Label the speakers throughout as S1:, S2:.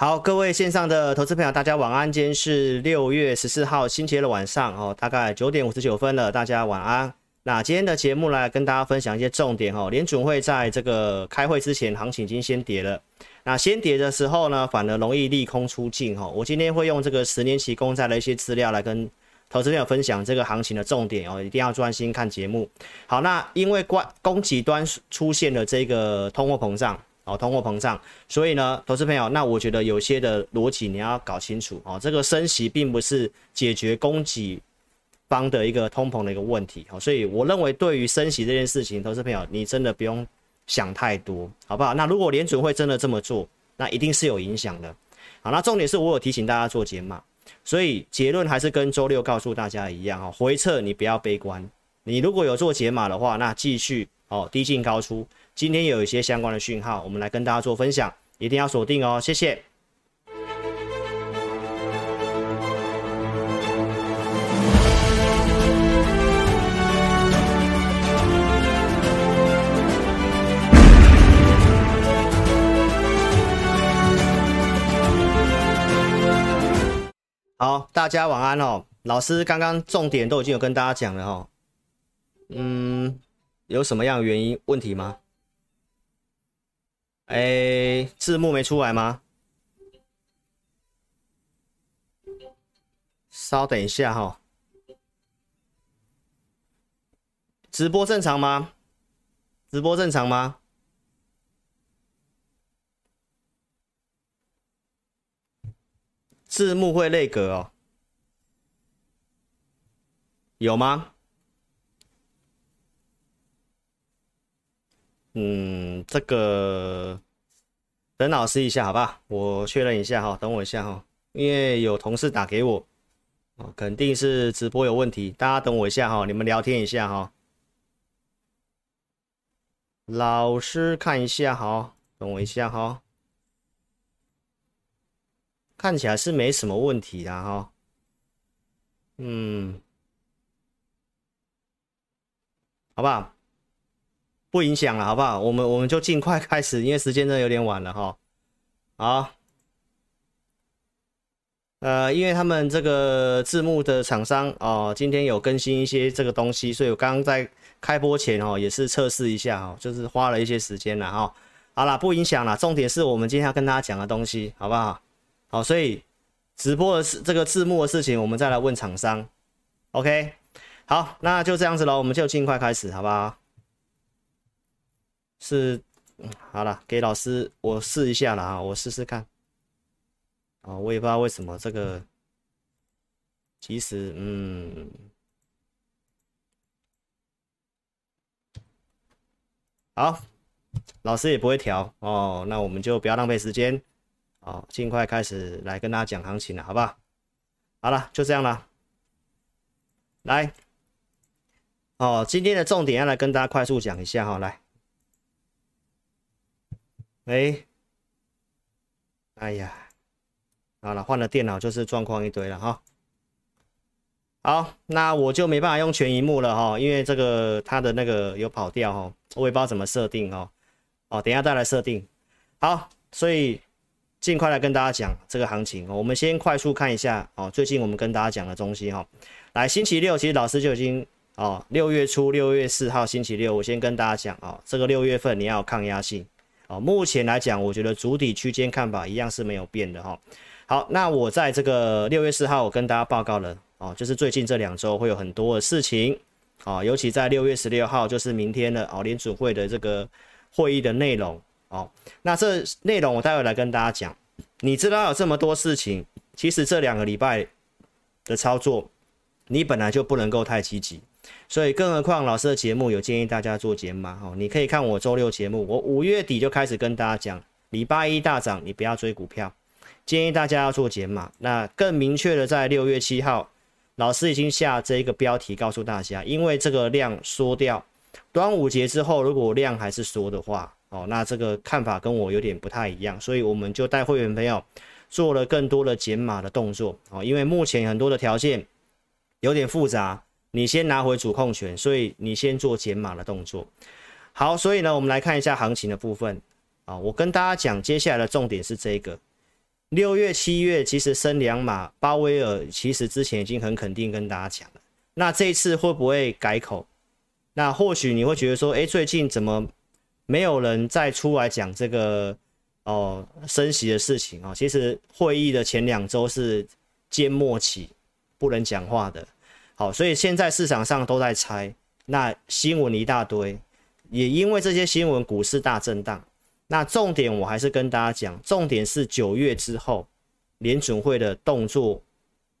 S1: 好，各位线上的投资朋友，大家晚安。今天是六月十四号星期二的晚上哦，大概九点五十九分了，大家晚安。那今天的节目来跟大家分享一些重点哦。联准会在这个开会之前，行情已经先跌了。那先跌的时候呢，反而容易利空出尽哦。我今天会用这个十年期公债的一些资料来跟投资朋友分享这个行情的重点哦，一定要专心看节目。好，那因为关供给端出现了这个通货膨胀。哦，通货膨胀，所以呢，投资朋友，那我觉得有些的逻辑你要搞清楚哦。这个升息并不是解决供给方的一个通膨的一个问题，哦，所以我认为对于升息这件事情，投资朋友你真的不用想太多，好不好？那如果联准会真的这么做，那一定是有影响的。好，那重点是我有提醒大家做减码，所以结论还是跟周六告诉大家一样哦，回撤你不要悲观，你如果有做减码的话，那继续哦低进高出。今天有一些相关的讯号，我们来跟大家做分享，一定要锁定哦，谢谢。好，大家晚安哦。老师刚刚重点都已经有跟大家讲了哦。嗯，有什么样的原因问题吗？哎，字幕没出来吗？稍等一下哈，直播正常吗？直播正常吗？字幕会内格哦，有吗？嗯，这个等老师一下，好吧，我确认一下哈，等我一下哈，因为有同事打给我，哦，肯定是直播有问题，大家等我一下哈，你们聊天一下哈，老师看一下哈，等我一下哈，看起来是没什么问题的哈，嗯，好不好？不影响了，好不好？我们我们就尽快开始，因为时间真的有点晚了哈。好，呃，因为他们这个字幕的厂商哦，今天有更新一些这个东西，所以我刚刚在开播前哦，也是测试一下哦，就是花了一些时间了哈。好了，不影响了，重点是我们今天要跟大家讲的东西，好不好？好，所以直播的事，这个字幕的事情，我们再来问厂商。OK，好，那就这样子喽，我们就尽快开始，好不好？是，好了，给老师我试一下了啊，我试试看。啊，我也不知道为什么这个，其实，嗯，好，老师也不会调哦，那我们就不要浪费时间，哦，尽快开始来跟大家讲行情了，好不好？好了，就这样了，来，哦，今天的重点要来跟大家快速讲一下哈，来。哎，哎呀，好了，换了电脑就是状况一堆了哈。好，那我就没办法用全荧幕了哈，因为这个它的那个有跑调哈，我也不知道怎么设定哦。哦，等下再来设定。好，所以尽快来跟大家讲这个行情。我们先快速看一下哦，最近我们跟大家讲的东西哈。来，星期六其实老师就已经哦，六月初六月四号星期六，我先跟大家讲哦，这个六月份你要有抗压性。哦，目前来讲，我觉得主体区间看法一样是没有变的哈。好，那我在这个六月四号，我跟大家报告了哦，就是最近这两周会有很多的事情哦，尤其在六月十六号，就是明天的哦，联储会的这个会议的内容哦。那这内容我待会来跟大家讲。你知道有这么多事情，其实这两个礼拜的操作，你本来就不能够太积极。所以，更何况老师的节目有建议大家做减码哈，你可以看我周六节目，我五月底就开始跟大家讲，礼拜一大涨你不要追股票，建议大家要做减码。那更明确的，在六月七号，老师已经下这一个标题告诉大家，因为这个量缩掉，端午节之后如果量还是缩的话，哦，那这个看法跟我有点不太一样，所以我们就带会员朋友做了更多的减码的动作哦，因为目前很多的条件有点复杂。你先拿回主控权，所以你先做减码的动作。好，所以呢，我们来看一下行情的部分啊。我跟大家讲，接下来的重点是这个，六月、七月其实升两码，鲍威尔其实之前已经很肯定跟大家讲了。那这一次会不会改口？那或许你会觉得说，哎，最近怎么没有人再出来讲这个哦升息的事情啊？其实会议的前两周是缄默期，不能讲话的。好，所以现在市场上都在猜，那新闻一大堆，也因为这些新闻，股市大震荡。那重点我还是跟大家讲，重点是九月之后联准会的动作，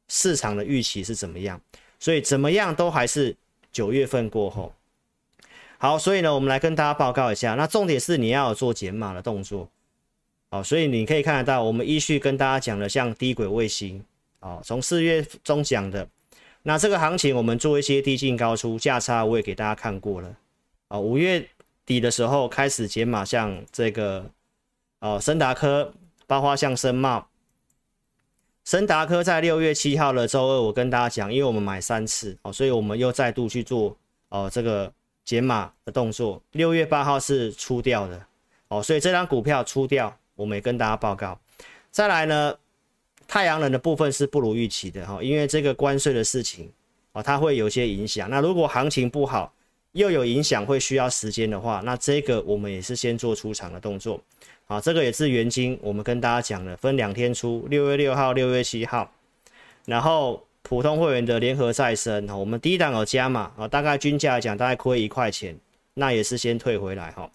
S1: 市场的预期是怎么样？所以怎么样都还是九月份过后。好，所以呢，我们来跟大家报告一下。那重点是你要有做减码的动作，好，所以你可以看得到，我们依序跟大家讲的，像低轨卫星，哦，从四月中讲的，那这个行情我们做一些低进高出价差，我也给大家看过了，啊，五月底的时候开始减码，像这个，哦，森达科，包括像森茂，森达科在六月七号的周二，我跟大家讲，因为我们买三次，哦，所以我们又再度去做，哦，这个。减码的动作，六月八号是出掉的哦，所以这张股票出掉，我们也跟大家报告。再来呢，太阳能的部分是不如预期的哈，因为这个关税的事情哦，它会有些影响。那如果行情不好，又有影响，会需要时间的话，那这个我们也是先做出场的动作。啊，这个也是元金，我们跟大家讲的，分两天出，六月六号、六月七号，然后。普通会员的联合再生哈，我们第一档有加码啊，大概均价来讲大概亏一块钱，那也是先退回来哈。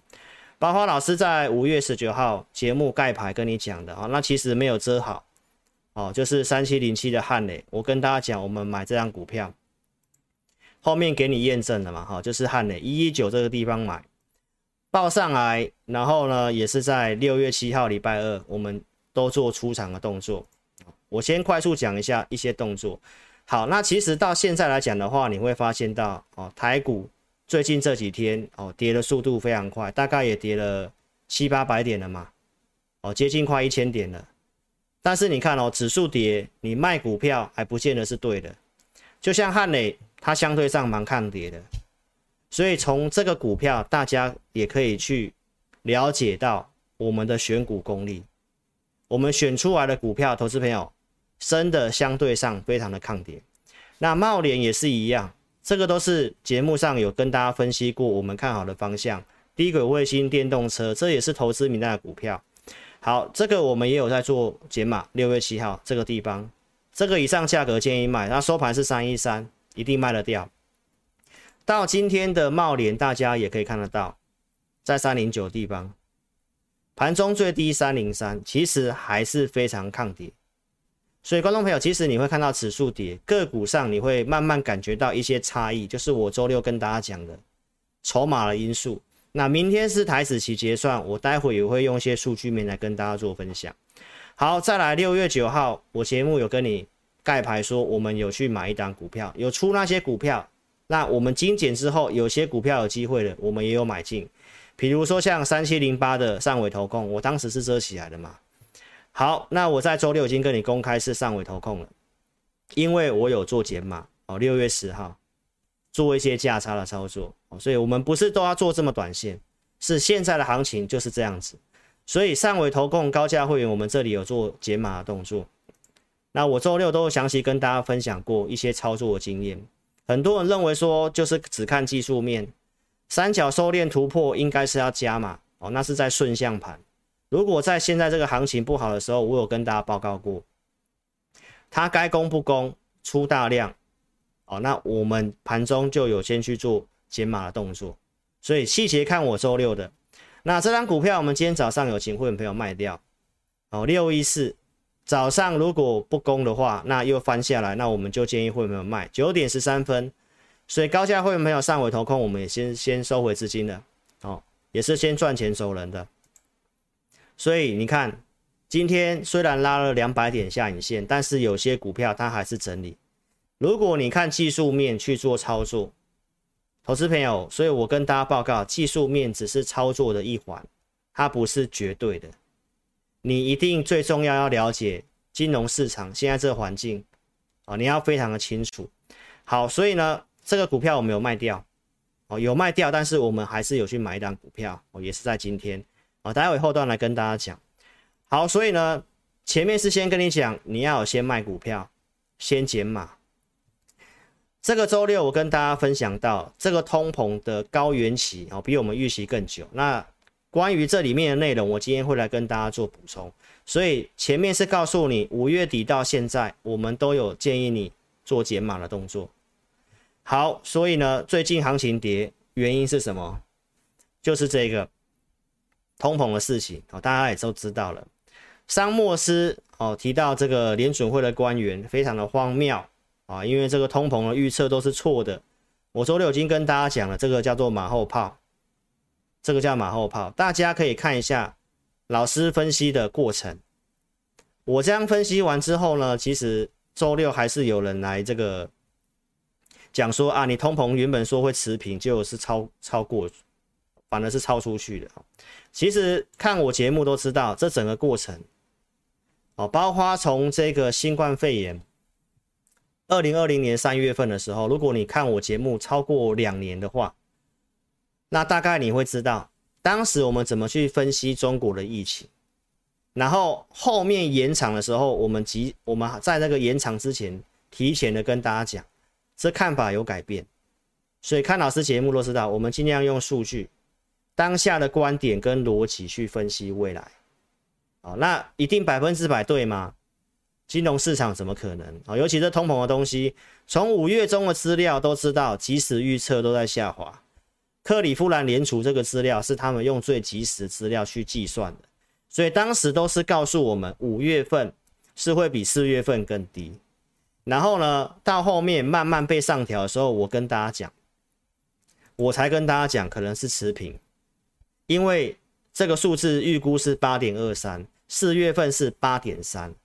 S1: 包花老师在五月十九号节目盖牌跟你讲的哈，那其实没有遮好哦，就是三七零七的汉磊，我跟大家讲，我们买这张股票，后面给你验证了嘛哈，就是汉磊一一九这个地方买，报上来，然后呢也是在六月七号礼拜二，我们都做出场的动作。我先快速讲一下一些动作。好，那其实到现在来讲的话，你会发现到哦，台股最近这几天哦跌的速度非常快，大概也跌了七八百点了嘛，哦接近快一千点了。但是你看哦，指数跌，你卖股票还不见得是对的。就像汉磊，它相对上蛮抗跌的，所以从这个股票，大家也可以去了解到我们的选股功力。我们选出来的股票，投资朋友。真的相对上非常的抗跌，那茂联也是一样，这个都是节目上有跟大家分析过，我们看好的方向，低轨卫星、电动车，这也是投资名单的股票。好，这个我们也有在做解码，六月七号这个地方，这个以上价格建议卖，那收盘是三一三，一定卖得掉。到今天的茂联，大家也可以看得到，在三零九地方，盘中最低三零三，其实还是非常抗跌。所以，观众朋友，其实你会看到指数跌，个股上你会慢慢感觉到一些差异，就是我周六跟大家讲的筹码的因素。那明天是台指期结算，我待会也会用一些数据面来跟大家做分享。好，再来六月九号，我节目有跟你盖牌说，我们有去买一档股票，有出那些股票，那我们精简之后，有些股票有机会的，我们也有买进，比如说像三七零八的上尾投控，我当时是遮起来的嘛。好，那我在周六已经跟你公开是上尾投控了，因为我有做减码哦，六月十号做一些价差的操作，所以我们不是都要做这么短线，是现在的行情就是这样子，所以上尾投控高价会员我们这里有做解码的动作，那我周六都详细跟大家分享过一些操作的经验，很多人认为说就是只看技术面，三角收敛突破应该是要加码哦，那是在顺向盘。如果在现在这个行情不好的时候，我有跟大家报告过，它该攻不攻出大量，哦，那我们盘中就有先去做减码的动作，所以细节看我周六的。那这张股票我们今天早上有请会员朋友卖掉，哦，六一四早上如果不攻的话，那又翻下来，那我们就建议会员朋友卖。九点十三分，所以高价会员朋友上纬投空，我们也先先收回资金的，哦，也是先赚钱走人的。所以你看，今天虽然拉了两百点下影线，但是有些股票它还是整理。如果你看技术面去做操作，投资朋友，所以我跟大家报告，技术面只是操作的一环，它不是绝对的。你一定最重要要了解金融市场现在这个环境啊，你要非常的清楚。好，所以呢，这个股票我们有卖掉，哦，有卖掉，但是我们还是有去买一档股票，哦，也是在今天。啊，待会后段来跟大家讲。好，所以呢，前面是先跟你讲，你要有先卖股票，先减码。这个周六我跟大家分享到，这个通膨的高原期哦，比我们预期更久。那关于这里面的内容，我今天会来跟大家做补充。所以前面是告诉你，五月底到现在，我们都有建议你做减码的动作。好，所以呢，最近行情跌，原因是什么？就是这个通膨的事情哦，大家也都知道了。桑莫斯哦提到这个联准会的官员非常的荒谬啊，因为这个通膨的预测都是错的。我周六已经跟大家讲了，这个叫做马后炮，这个叫马后炮，大家可以看一下老师分析的过程。我这样分析完之后呢，其实周六还是有人来这个讲说啊，你通膨原本说会持平，结果是超超过。反而是超出去的。其实看我节目都知道，这整个过程哦，包括从这个新冠肺炎，二零二零年三月份的时候，如果你看我节目超过两年的话，那大概你会知道当时我们怎么去分析中国的疫情，然后后面延长的时候，我们及我们在那个延长之前，提前的跟大家讲，这看法有改变，所以看老师节目都知道，我们尽量用数据。当下的观点跟逻辑去分析未来，好，那一定百分之百对吗？金融市场怎么可能？哦，尤其是通膨的东西，从五月中的资料都知道，即时预测都在下滑。克里夫兰联储这个资料是他们用最即时资料去计算的，所以当时都是告诉我们五月份是会比四月份更低。然后呢，到后面慢慢被上调的时候，我跟大家讲，我才跟大家讲，可能是持平。因为这个数字预估是八点二三，四月份是八点三，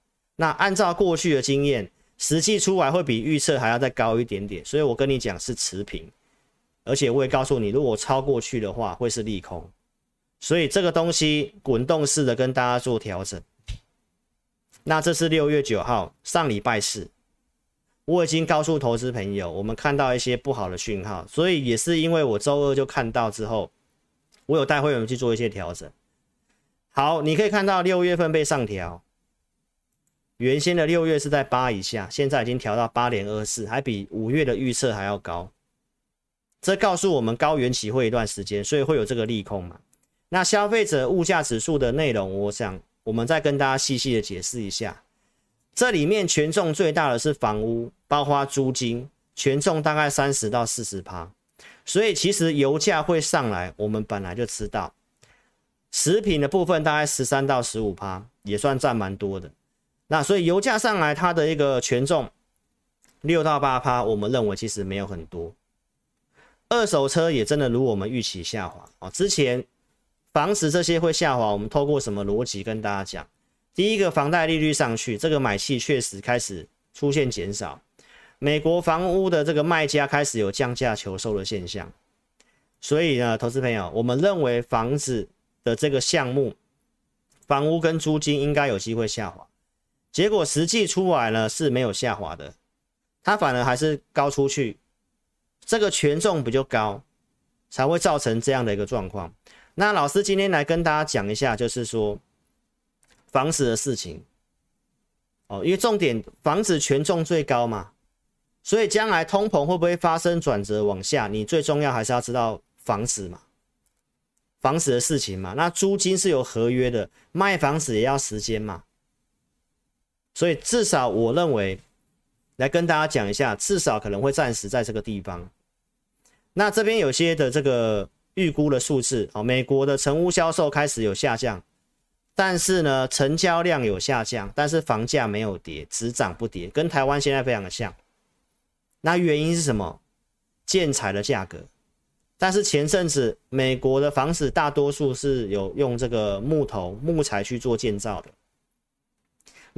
S1: 那按照过去的经验，实际出来会比预测还要再高一点点，所以我跟你讲是持平，而且我也告诉你，如果超过去的话会是利空，所以这个东西滚动式的跟大家做调整。那这是六月九号上礼拜四，我已经告诉投资朋友，我们看到一些不好的讯号，所以也是因为我周二就看到之后。我有带会员去做一些调整。好，你可以看到六月份被上调，原先的六月是在八以下，现在已经调到八点二四，还比五月的预测还要高。这告诉我们高原期会一段时间，所以会有这个利空嘛。那消费者物价指数的内容，我想我们再跟大家细细的解释一下。这里面权重最大的是房屋，包括租金，权重大概三十到四十趴。所以其实油价会上来，我们本来就知道。食品的部分大概十三到十五趴，也算占蛮多的。那所以油价上来，它的一个权重六到八趴，我们认为其实没有很多。二手车也真的如我们预期下滑啊。之前房子这些会下滑，我们透过什么逻辑跟大家讲？第一个，房贷利率上去，这个买气确实开始出现减少。美国房屋的这个卖家开始有降价求售的现象，所以呢，投资朋友，我们认为房子的这个项目，房屋跟租金应该有机会下滑，结果实际出来呢是没有下滑的，它反而还是高出去，这个权重比较高，才会造成这样的一个状况。那老师今天来跟大家讲一下，就是说房子的事情，哦，因为重点房子权重最高嘛。所以将来通膨会不会发生转折往下？你最重要还是要知道房子嘛，房子的事情嘛。那租金是有合约的，卖房子也要时间嘛。所以至少我认为，来跟大家讲一下，至少可能会暂时在这个地方。那这边有些的这个预估的数字哦，美国的成屋销售开始有下降，但是呢，成交量有下降，但是房价没有跌，只涨不跌，跟台湾现在非常的像。那原因是什么？建材的价格，但是前阵子美国的房子大多数是有用这个木头木材去做建造的，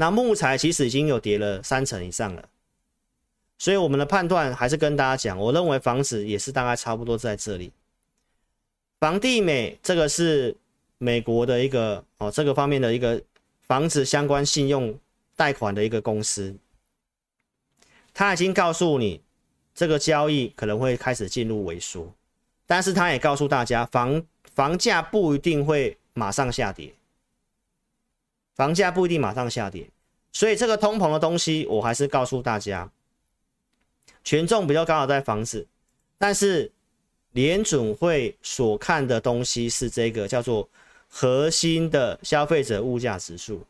S1: 那木材其实已经有跌了三成以上了，所以我们的判断还是跟大家讲，我认为房子也是大概差不多在这里。房地美这个是美国的一个哦这个方面的一个房子相关信用贷款的一个公司。他已经告诉你，这个交易可能会开始进入萎缩，但是他也告诉大家，房房价不一定会马上下跌，房价不一定马上下跌，所以这个通膨的东西，我还是告诉大家，权重比较高的在房子，但是联准会所看的东西是这个叫做核心的消费者物价指数，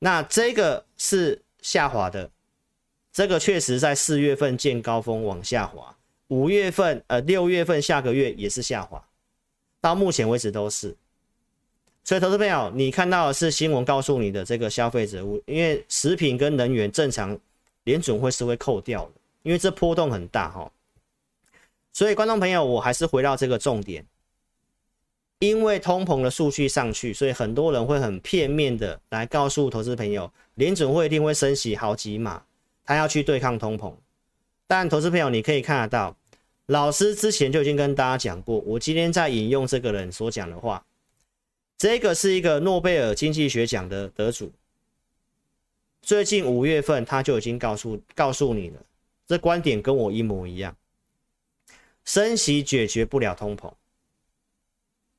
S1: 那这个是下滑的，这个确实在四月份见高峰往下滑，五月份呃六月份下个月也是下滑，到目前为止都是。所以，投资朋友，你看到的是新闻告诉你的这个消费者物，因为食品跟能源正常联准会是会扣掉的，因为这波动很大哈。所以，观众朋友，我还是回到这个重点，因为通膨的数据上去，所以很多人会很片面的来告诉投资朋友，联准会一定会升息好几码，他要去对抗通膨。但投资朋友，你可以看得到，老师之前就已经跟大家讲过，我今天在引用这个人所讲的话。这个是一个诺贝尔经济学奖的得主，最近五月份他就已经告诉告诉你了，这观点跟我一模一样。升息解决不了通膨，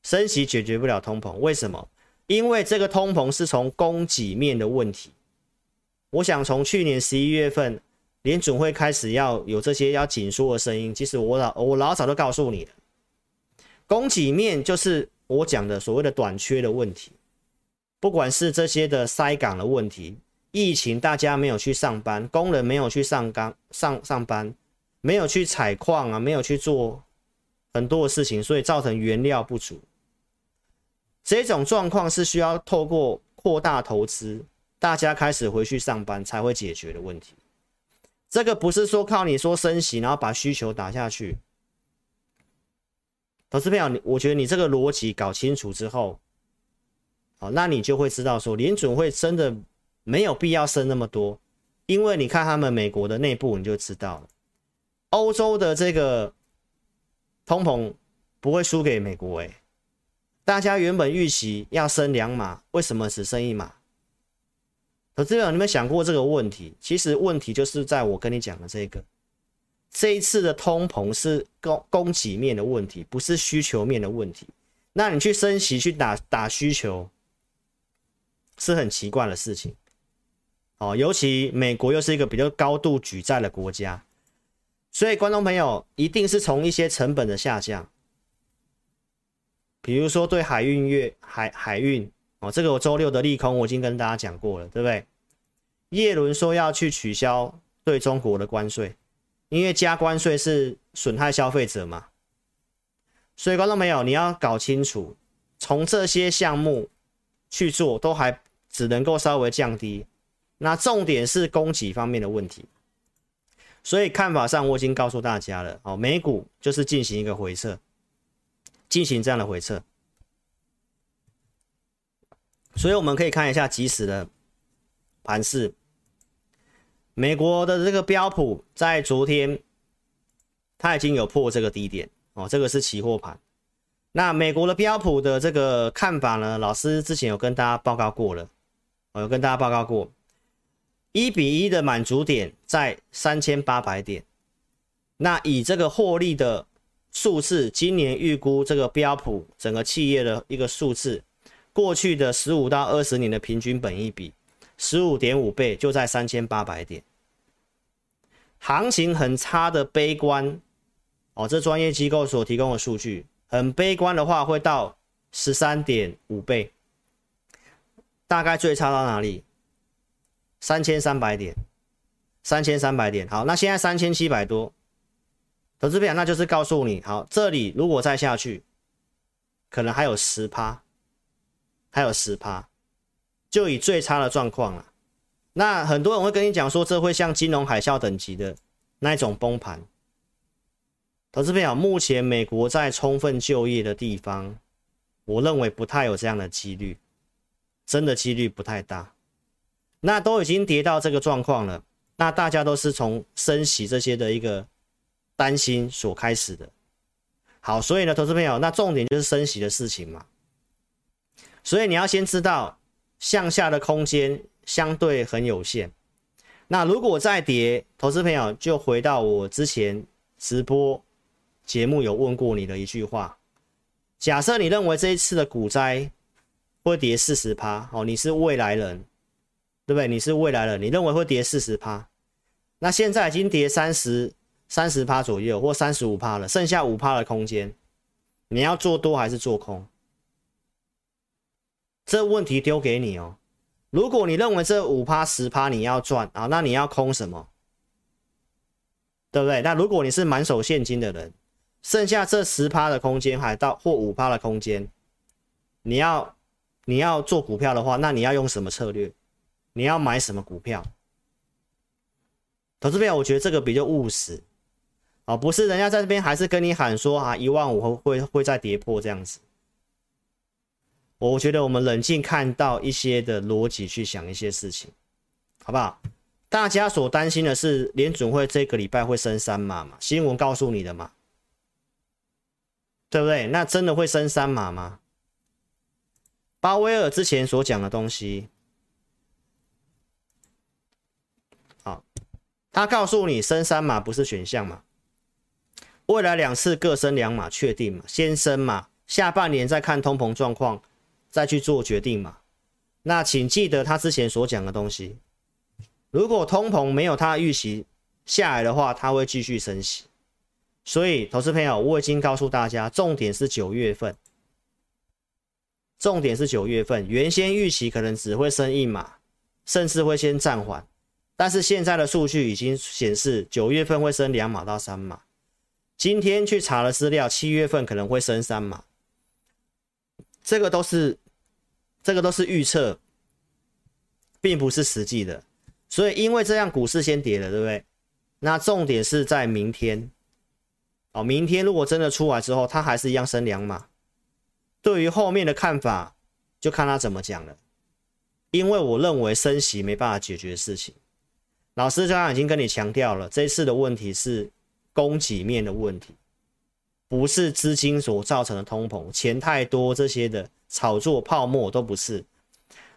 S1: 升息解决不了通膨，为什么？因为这个通膨是从供给面的问题。我想从去年十一月份联准会开始要有这些要紧缩的声音，其实我老我老早都告诉你了，供给面就是。我讲的所谓的短缺的问题，不管是这些的塞港的问题，疫情大家没有去上班，工人没有去上岗上上班，没有去采矿啊，没有去做很多的事情，所以造成原料不足。这种状况是需要透过扩大投资，大家开始回去上班才会解决的问题。这个不是说靠你说升息，然后把需求打下去。投资朋友，你我觉得你这个逻辑搞清楚之后，好，那你就会知道说联准会真的没有必要升那么多，因为你看他们美国的内部你就知道了，欧洲的这个通膨不会输给美国诶，大家原本预期要升两码，为什么只升一码？投资朋友，你有没有想过这个问题？其实问题就是在我跟你讲的这个。这一次的通膨是供供给面的问题，不是需求面的问题。那你去升息去打打需求，是很奇怪的事情。哦，尤其美国又是一个比较高度举债的国家，所以观众朋友一定是从一些成本的下降，比如说对海运业海海运哦，这个我周六的利空我已经跟大家讲过了，对不对？叶伦说要去取消对中国的关税。因为加关税是损害消费者嘛，所以观众朋友，你要搞清楚，从这些项目去做，都还只能够稍微降低。那重点是供给方面的问题，所以看法上我已经告诉大家了。哦，美股就是进行一个回撤，进行这样的回撤。所以我们可以看一下即时的盘势。美国的这个标普在昨天，它已经有破这个低点哦，这个是期货盘。那美国的标普的这个看法呢，老师之前有跟大家报告过了，我有跟大家报告过，一比一的满足点在三千八百点。那以这个获利的数字，今年预估这个标普整个企业的一个数字，过去的十五到二十年的平均本益比十五点五倍，就在三千八百点。行情很差的悲观哦，这专业机构所提供的数据很悲观的话，会到十三点五倍，大概最差到哪里？三千三百点，三千三百点。好，那现在三千七百多，投资朋友，那就是告诉你，好，这里如果再下去，可能还有十趴，还有十趴，就以最差的状况了。那很多人会跟你讲说，这会像金融海啸等级的那一种崩盘。投资朋友，目前美国在充分就业的地方，我认为不太有这样的几率，真的几率不太大。那都已经跌到这个状况了，那大家都是从升息这些的一个担心所开始的。好，所以呢，投资朋友，那重点就是升息的事情嘛。所以你要先知道向下的空间。相对很有限。那如果再跌，投资朋友就回到我之前直播节目有问过你的一句话：假设你认为这一次的股灾会跌四十趴哦，你是未来人，对不对？你是未来人，你认为会跌四十趴，那现在已经跌三十三十趴左右，或三十五趴了，剩下五趴的空间，你要做多还是做空？这问题丢给你哦。如果你认为这五趴十趴你要赚啊，那你要空什么？对不对？那如果你是满手现金的人，剩下这十趴的空间还到或五趴的空间，你要你要做股票的话，那你要用什么策略？你要买什么股票？投资票，我觉得这个比较务实啊，不是人家在这边还是跟你喊说啊，一万五会会会再跌破这样子。我觉得我们冷静看到一些的逻辑去想一些事情，好不好？大家所担心的是联准会这个礼拜会升三码嘛？新闻告诉你的嘛，对不对？那真的会升三码吗？鲍威尔之前所讲的东西，好，他告诉你升三码不是选项嘛？未来两次各升两码确定嘛？先升嘛，下半年再看通膨状况，再去做决定嘛？那请记得他之前所讲的东西。如果通膨没有他预期下来的话，他会继续升息。所以，投资朋友，我已经告诉大家，重点是九月份，重点是九月份。原先预期可能只会升一码，甚至会先暂缓，但是现在的数据已经显示九月份会升两码到三码。今天去查了资料，七月份可能会升三码。这个都是，这个都是预测，并不是实际的。所以，因为这样股市先跌了，对不对？那重点是在明天，哦，明天如果真的出来之后，它还是一样升两码。对于后面的看法，就看他怎么讲了。因为我认为升息没办法解决事情。老师刚刚已经跟你强调了，这次的问题是供给面的问题，不是资金所造成的通膨，钱太多这些的炒作泡沫都不是。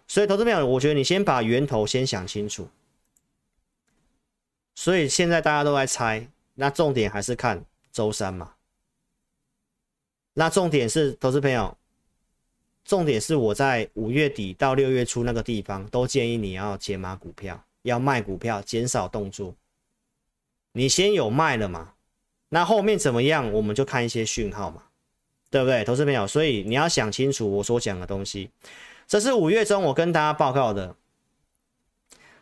S1: 所以，投资朋友，我觉得你先把源头先想清楚。所以现在大家都在猜，那重点还是看周三嘛。那重点是投资朋友，重点是我在五月底到六月初那个地方都建议你要减码股票，要卖股票，减少动作。你先有卖了嘛？那后面怎么样，我们就看一些讯号嘛，对不对，投资朋友？所以你要想清楚我所讲的东西。这是五月中我跟大家报告的。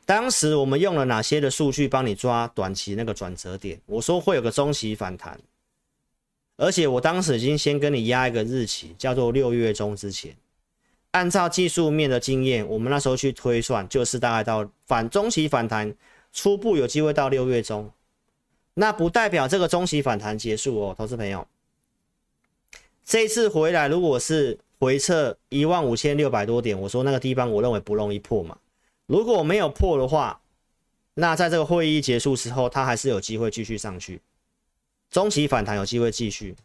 S1: 当时我们用了哪些的数据帮你抓短期那个转折点？我说会有个中期反弹，而且我当时已经先跟你压一个日期，叫做六月中之前。按照技术面的经验，我们那时候去推算，就是大概到反中期反弹初步有机会到六月中。那不代表这个中期反弹结束哦，投资朋友。这次回来如果是回撤一万五千六百多点，我说那个地方我认为不容易破嘛。如果没有破的话，那在这个会议结束之后，它还是有机会继续上去，中期反弹有机会继续。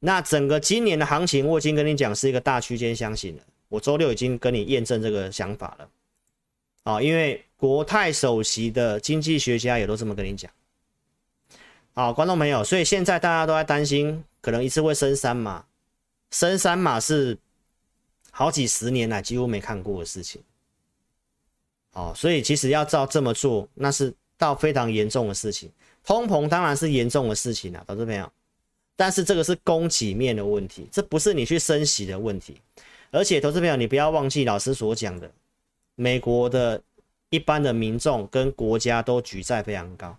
S1: 那整个今年的行情，我已经跟你讲是一个大区间箱型了。我周六已经跟你验证这个想法了，啊，因为国泰首席的经济学家也都这么跟你讲。好，观众朋友，所以现在大家都在担心，可能一次会升三码，升三码是好几十年来几乎没看过的事情。哦，所以其实要照这么做，那是到非常严重的事情。通膨当然是严重的事情啊，投资朋友。但是这个是供给面的问题，这不是你去升息的问题。而且，投资朋友，你不要忘记老师所讲的，美国的一般的民众跟国家都举债非常高。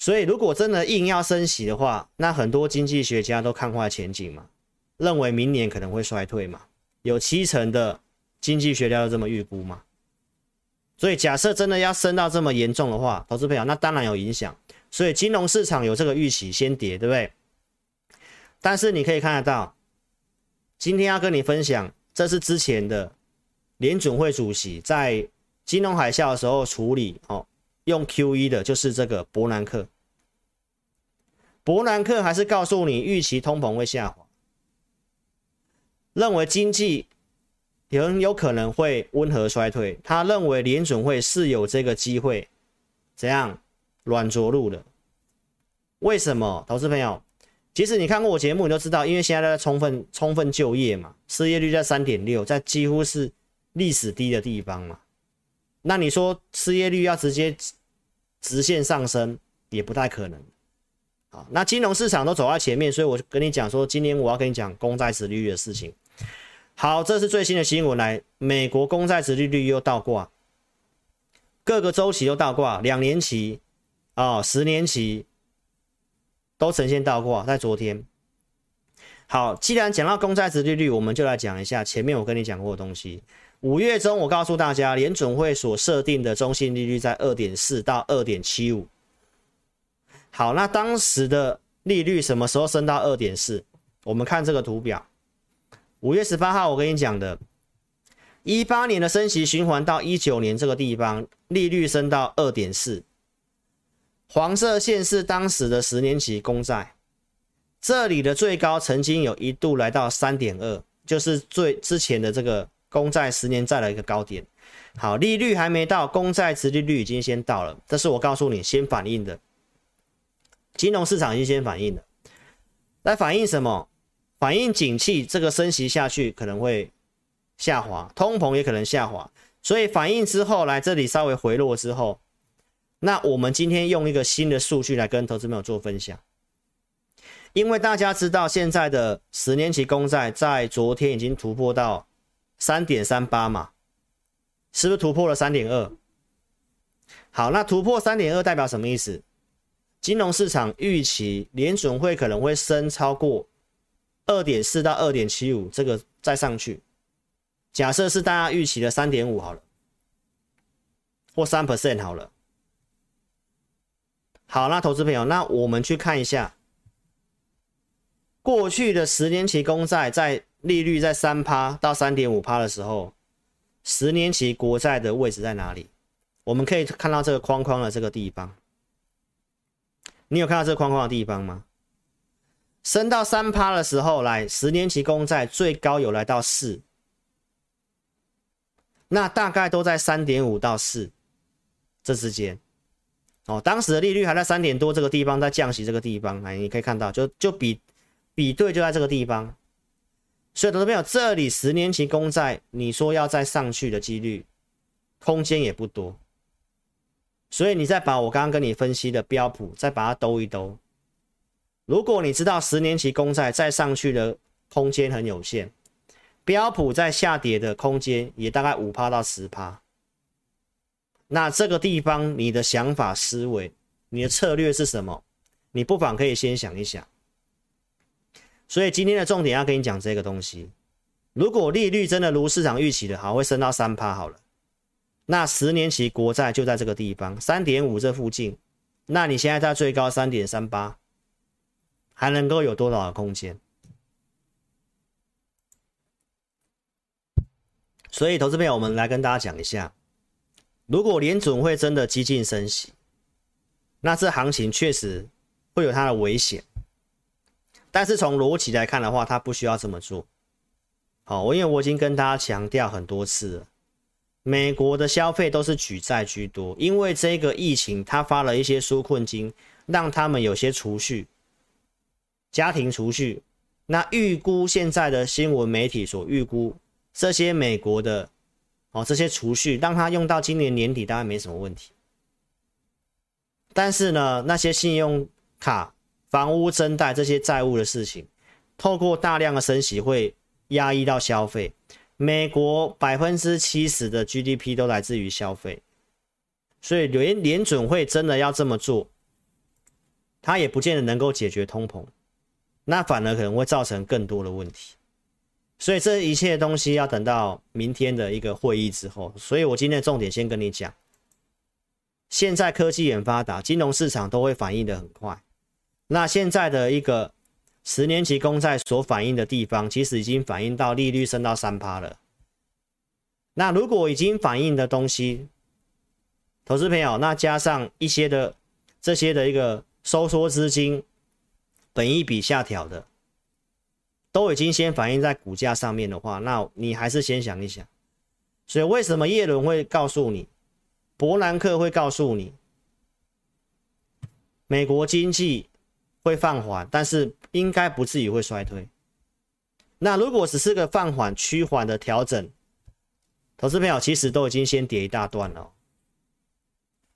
S1: 所以，如果真的硬要升息的话，那很多经济学家都看坏前景嘛，认为明年可能会衰退嘛，有七成的。经济学家都这么预估嘛？所以假设真的要升到这么严重的话，投资朋友那当然有影响。所以金融市场有这个预期先跌，对不对？但是你可以看得到，今天要跟你分享，这是之前的联准会主席在金融海啸的时候处理哦，用 QE 的就是这个伯南克。伯南克还是告诉你预期通膨会下滑，认为经济。有人有可能会温和衰退，他认为联准会是有这个机会，怎样软着陆的？为什么？投资朋友，其实你看过我节目，你都知道，因为现在在充分充分就业嘛，失业率在三点六，在几乎是历史低的地方嘛。那你说失业率要直接直线上升，也不太可能。好，那金融市场都走在前面，所以我跟你讲说，今天我要跟你讲公债殖利率的事情。好，这是最新的新闻，来，美国公债殖利率又倒挂，各个周期又倒挂，两年期啊、哦，十年期都呈现倒挂，在昨天。好，既然讲到公债殖利率，我们就来讲一下前面我跟你讲过的东西。五月中我告诉大家，联准会所设定的中性利率在二点四到二点七五。好，那当时的利率什么时候升到二点四？我们看这个图表。五月十八号，我跟你讲的，一八年的升息循环到一九年这个地方，利率升到二点四。黄色线是当时的十年期公债，这里的最高曾经有一度来到三点二，就是最之前的这个公债十年债的一个高点。好，利率还没到，公债殖利率已经先到了，这是我告诉你先反应的。金融市场已经先反应了，来反映什么？反映景气，这个升息下去可能会下滑，通膨也可能下滑，所以反应之后来这里稍微回落之后，那我们今天用一个新的数据来跟投资朋友做分享，因为大家知道现在的十年期公债在昨天已经突破到三点三八嘛，是不是突破了三点二？好，那突破三点二代表什么意思？金融市场预期联准会可能会升超过二点四到二点七五，这个再上去。假设是大家预期的三点五好了，或三 percent 好了。好，那投资朋友，那我们去看一下过去的十年期公债在利率在三趴到三点五趴的时候，十年期国债的位置在哪里？我们可以看到这个框框的这个地方。你有看到这个框框的地方吗？升到三趴的时候，来十年期公债最高有来到四，那大概都在三点五到四这之间。哦，当时的利率还在三点多这个地方，在降息这个地方，来你可以看到，就就比比对就在这个地方。所以，投资朋友，这里十年期公债，你说要再上去的几率，空间也不多。所以你再把我刚刚跟你分析的标普再把它兜一兜，如果你知道十年期公债再上去的空间很有限，标普在下跌的空间也大概五趴到十趴，那这个地方你的想法思维，你的策略是什么？你不妨可以先想一想。所以今天的重点要跟你讲这个东西，如果利率真的如市场预期的好，会升到三趴好了。那十年期国债就在这个地方，三点五这附近。那你现在在最高三点三八，还能够有多少的空间？所以，投资朋友，我们来跟大家讲一下，如果联准会真的激进升息，那这行情确实会有它的危险。但是从逻辑来看的话，他不需要这么做。好，我因为我已经跟大家强调很多次了。美国的消费都是举债居多，因为这个疫情，他发了一些纾困金，让他们有些储蓄，家庭储蓄。那预估现在的新闻媒体所预估，这些美国的哦这些储蓄，让他用到今年年底，大概没什么问题。但是呢，那些信用卡、房屋增贷这些债务的事情，透过大量的升息会压抑到消费。美国百分之七十的 GDP 都来自于消费，所以联联准会真的要这么做，它也不见得能够解决通膨，那反而可能会造成更多的问题。所以这一切东西要等到明天的一个会议之后。所以我今天重点先跟你讲，现在科技很发达，金融市场都会反应的很快。那现在的一个。十年期公债所反映的地方，其实已经反映到利率升到三趴了。那如果已经反映的东西，投资朋友，那加上一些的这些的一个收缩资金，本一笔下调的，都已经先反映在股价上面的话，那你还是先想一想。所以为什么叶伦会告诉你，伯南克会告诉你，美国经济？会放缓，但是应该不至于会衰退。那如果只是个放缓、趋缓的调整，投资朋友其实都已经先跌一大段了。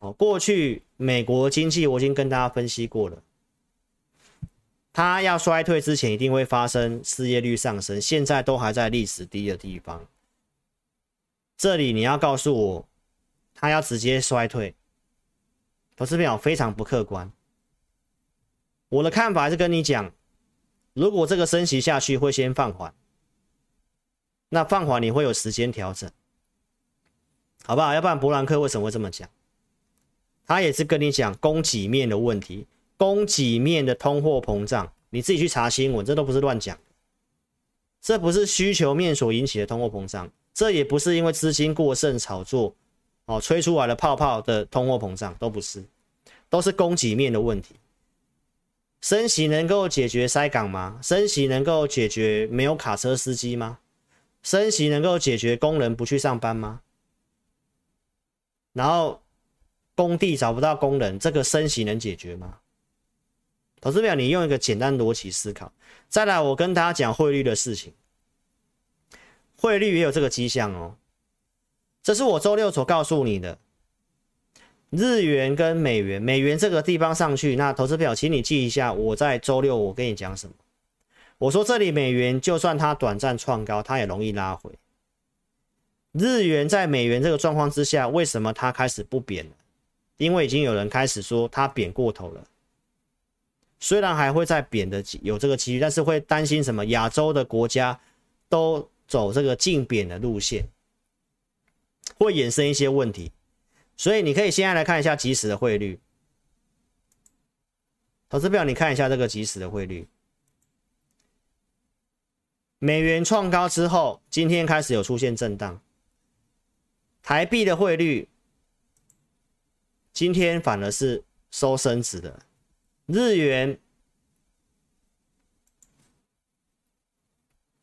S1: 哦，过去美国经济我已经跟大家分析过了，它要衰退之前一定会发生失业率上升，现在都还在历史低的地方。这里你要告诉我，它要直接衰退，投资朋友非常不客观。我的看法是跟你讲。如果这个升息下去会先放缓，那放缓你会有时间调整，好不好？要不然伯兰克为什么会这么讲？他也是跟你讲供给面的问题，供给面的通货膨胀，你自己去查新闻，这都不是乱讲，这不是需求面所引起的通货膨胀，这也不是因为资金过剩炒作哦吹出来的泡泡的通货膨胀，都不是，都是供给面的问题。升息能够解决塞港吗？升息能够解决没有卡车司机吗？升息能够解决工人不去上班吗？然后工地找不到工人，这个升息能解决吗？投资表，你用一个简单逻辑思考。再来，我跟大家讲汇率的事情，汇率也有这个迹象哦。这是我周六所告诉你的。日元跟美元，美元这个地方上去，那投资票，请你记一下，我在周六我跟你讲什么？我说这里美元就算它短暂创高，它也容易拉回。日元在美元这个状况之下，为什么它开始不贬了？因为已经有人开始说它贬过头了。虽然还会再贬的有这个机率，但是会担心什么？亚洲的国家都走这个净贬的路线，会衍生一些问题。所以你可以现在来看一下即时的汇率，投资表，你看一下这个即时的汇率，美元创高之后，今天开始有出现震荡，台币的汇率今天反而是收升值的，日元，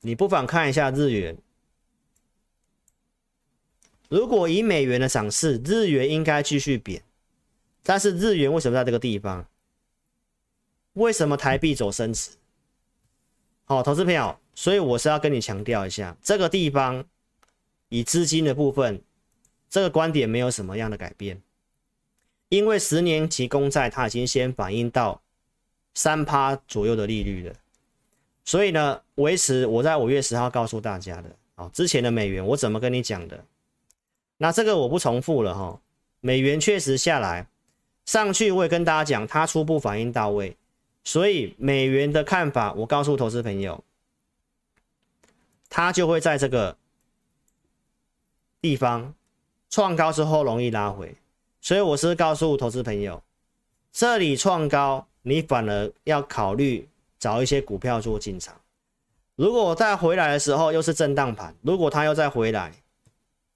S1: 你不妨看一下日元。如果以美元的涨势，日元应该继续贬，但是日元为什么在这个地方？为什么台币走升值？好、投资朋友，所以我是要跟你强调一下，这个地方以资金的部分，这个观点没有什么样的改变，因为十年期公债它已经先反映到三趴左右的利率了，所以呢，维持我在五月十号告诉大家的，啊、哦，之前的美元我怎么跟你讲的？那这个我不重复了哈，美元确实下来，上去我也跟大家讲，它初步反应到位，所以美元的看法，我告诉投资朋友，它就会在这个地方创高之后容易拉回，所以我是告诉投资朋友，这里创高，你反而要考虑找一些股票做进场，如果再回来的时候又是震荡盘，如果它又再回来。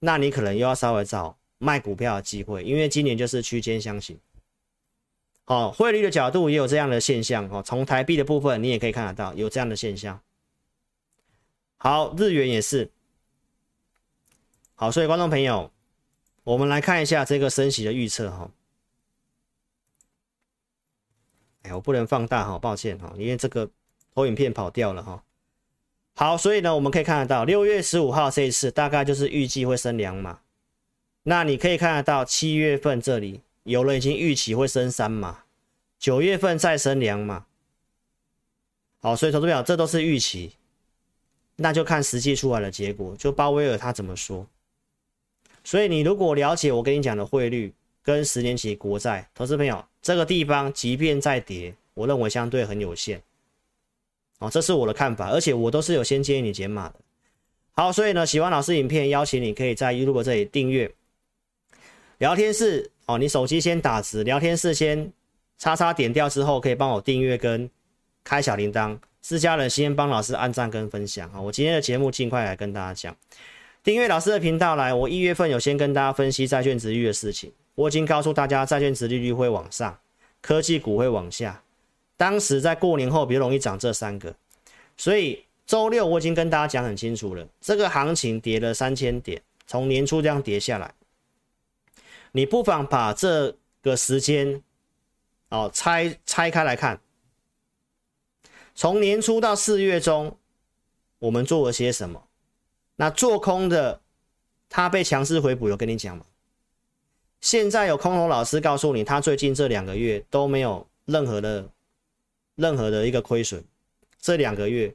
S1: 那你可能又要稍微找卖股票的机会，因为今年就是区间箱型。好，汇率的角度也有这样的现象哦。从台币的部分，你也可以看得到有这样的现象。好，日元也是。好，所以观众朋友，我们来看一下这个升息的预测哈。哎，我不能放大哈，抱歉哈，因为这个投影片跑掉了哈。好，所以呢，我们可以看得到，六月十五号这一次大概就是预计会升两码。那你可以看得到，七月份这里有人已经预期会升三码，九月份再升两码。好，所以投资表这都是预期，那就看实际出来的结果，就鲍威尔他怎么说。所以你如果了解我跟你讲的汇率跟十年期国债，投资朋友这个地方即便再跌，我认为相对很有限。这是我的看法，而且我都是有先建议你减码的。好，所以呢，喜欢老师影片，邀请你可以在 YouTube 这里订阅聊天室。哦，你手机先打字，聊天室先叉叉点掉之后，可以帮我订阅跟开小铃铛。自家人先帮老师按赞跟分享啊！我今天的节目尽快来跟大家讲，订阅老师的频道来。我一月份有先跟大家分析债券殖利率的事情，我已经告诉大家债券殖利率会往上，科技股会往下。当时在过年后比较容易涨这三个，所以周六我已经跟大家讲很清楚了，这个行情跌了三千点，从年初这样跌下来，你不妨把这个时间哦拆拆开来看，从年初到四月中，我们做了些什么？那做空的，他被强势回补，有跟你讲吗？现在有空头老师告诉你，他最近这两个月都没有任何的、任何的一个亏损。这两个月，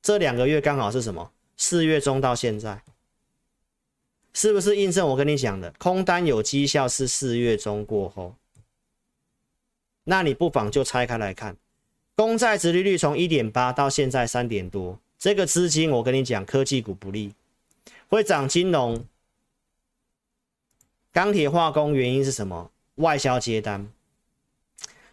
S1: 这两个月刚好是什么？四月中到现在，是不是印证我跟你讲的？空单有绩效是四月中过后。那你不妨就拆开来看，公债殖利率从一点八到现在三点多，这个资金我跟你讲，科技股不利，会涨金融。钢铁化工原因是什么？外销接单，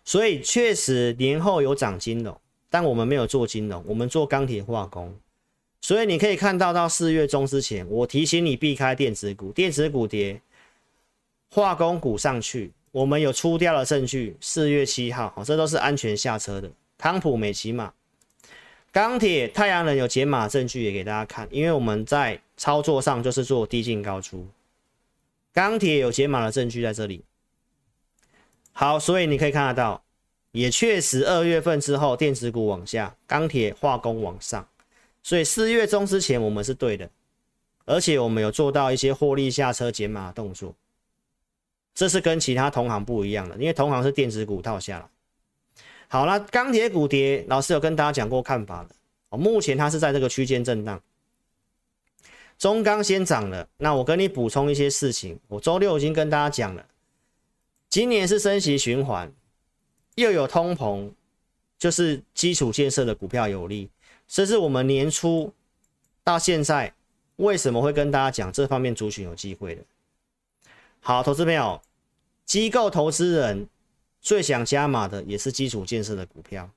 S1: 所以确实年后有涨金融，但我们没有做金融，我们做钢铁化工。所以你可以看到，到四月中之前，我提醒你避开电子股，电子股跌，化工股上去，我们有出掉的证据。四月七号，好，这都是安全下车的。康普、美琪玛、钢铁、太阳能有解码证据也给大家看，因为我们在操作上就是做低进高出。钢铁有解码的证据在这里，好，所以你可以看得到，也确实二月份之后电子股往下，钢铁化工往上，所以四月中之前我们是对的，而且我们有做到一些获利下车减码的动作，这是跟其他同行不一样的，因为同行是电子股套下来。好了，钢铁股跌，老师有跟大家讲过看法的，哦，目前它是在这个区间震荡。中钢先涨了，那我跟你补充一些事情。我周六已经跟大家讲了，今年是升息循环，又有通膨，就是基础建设的股票有利。这是我们年初到现在为什么会跟大家讲这方面族群有机会的。好，投资朋友，机构投资人最想加码的也是基础建设的股票。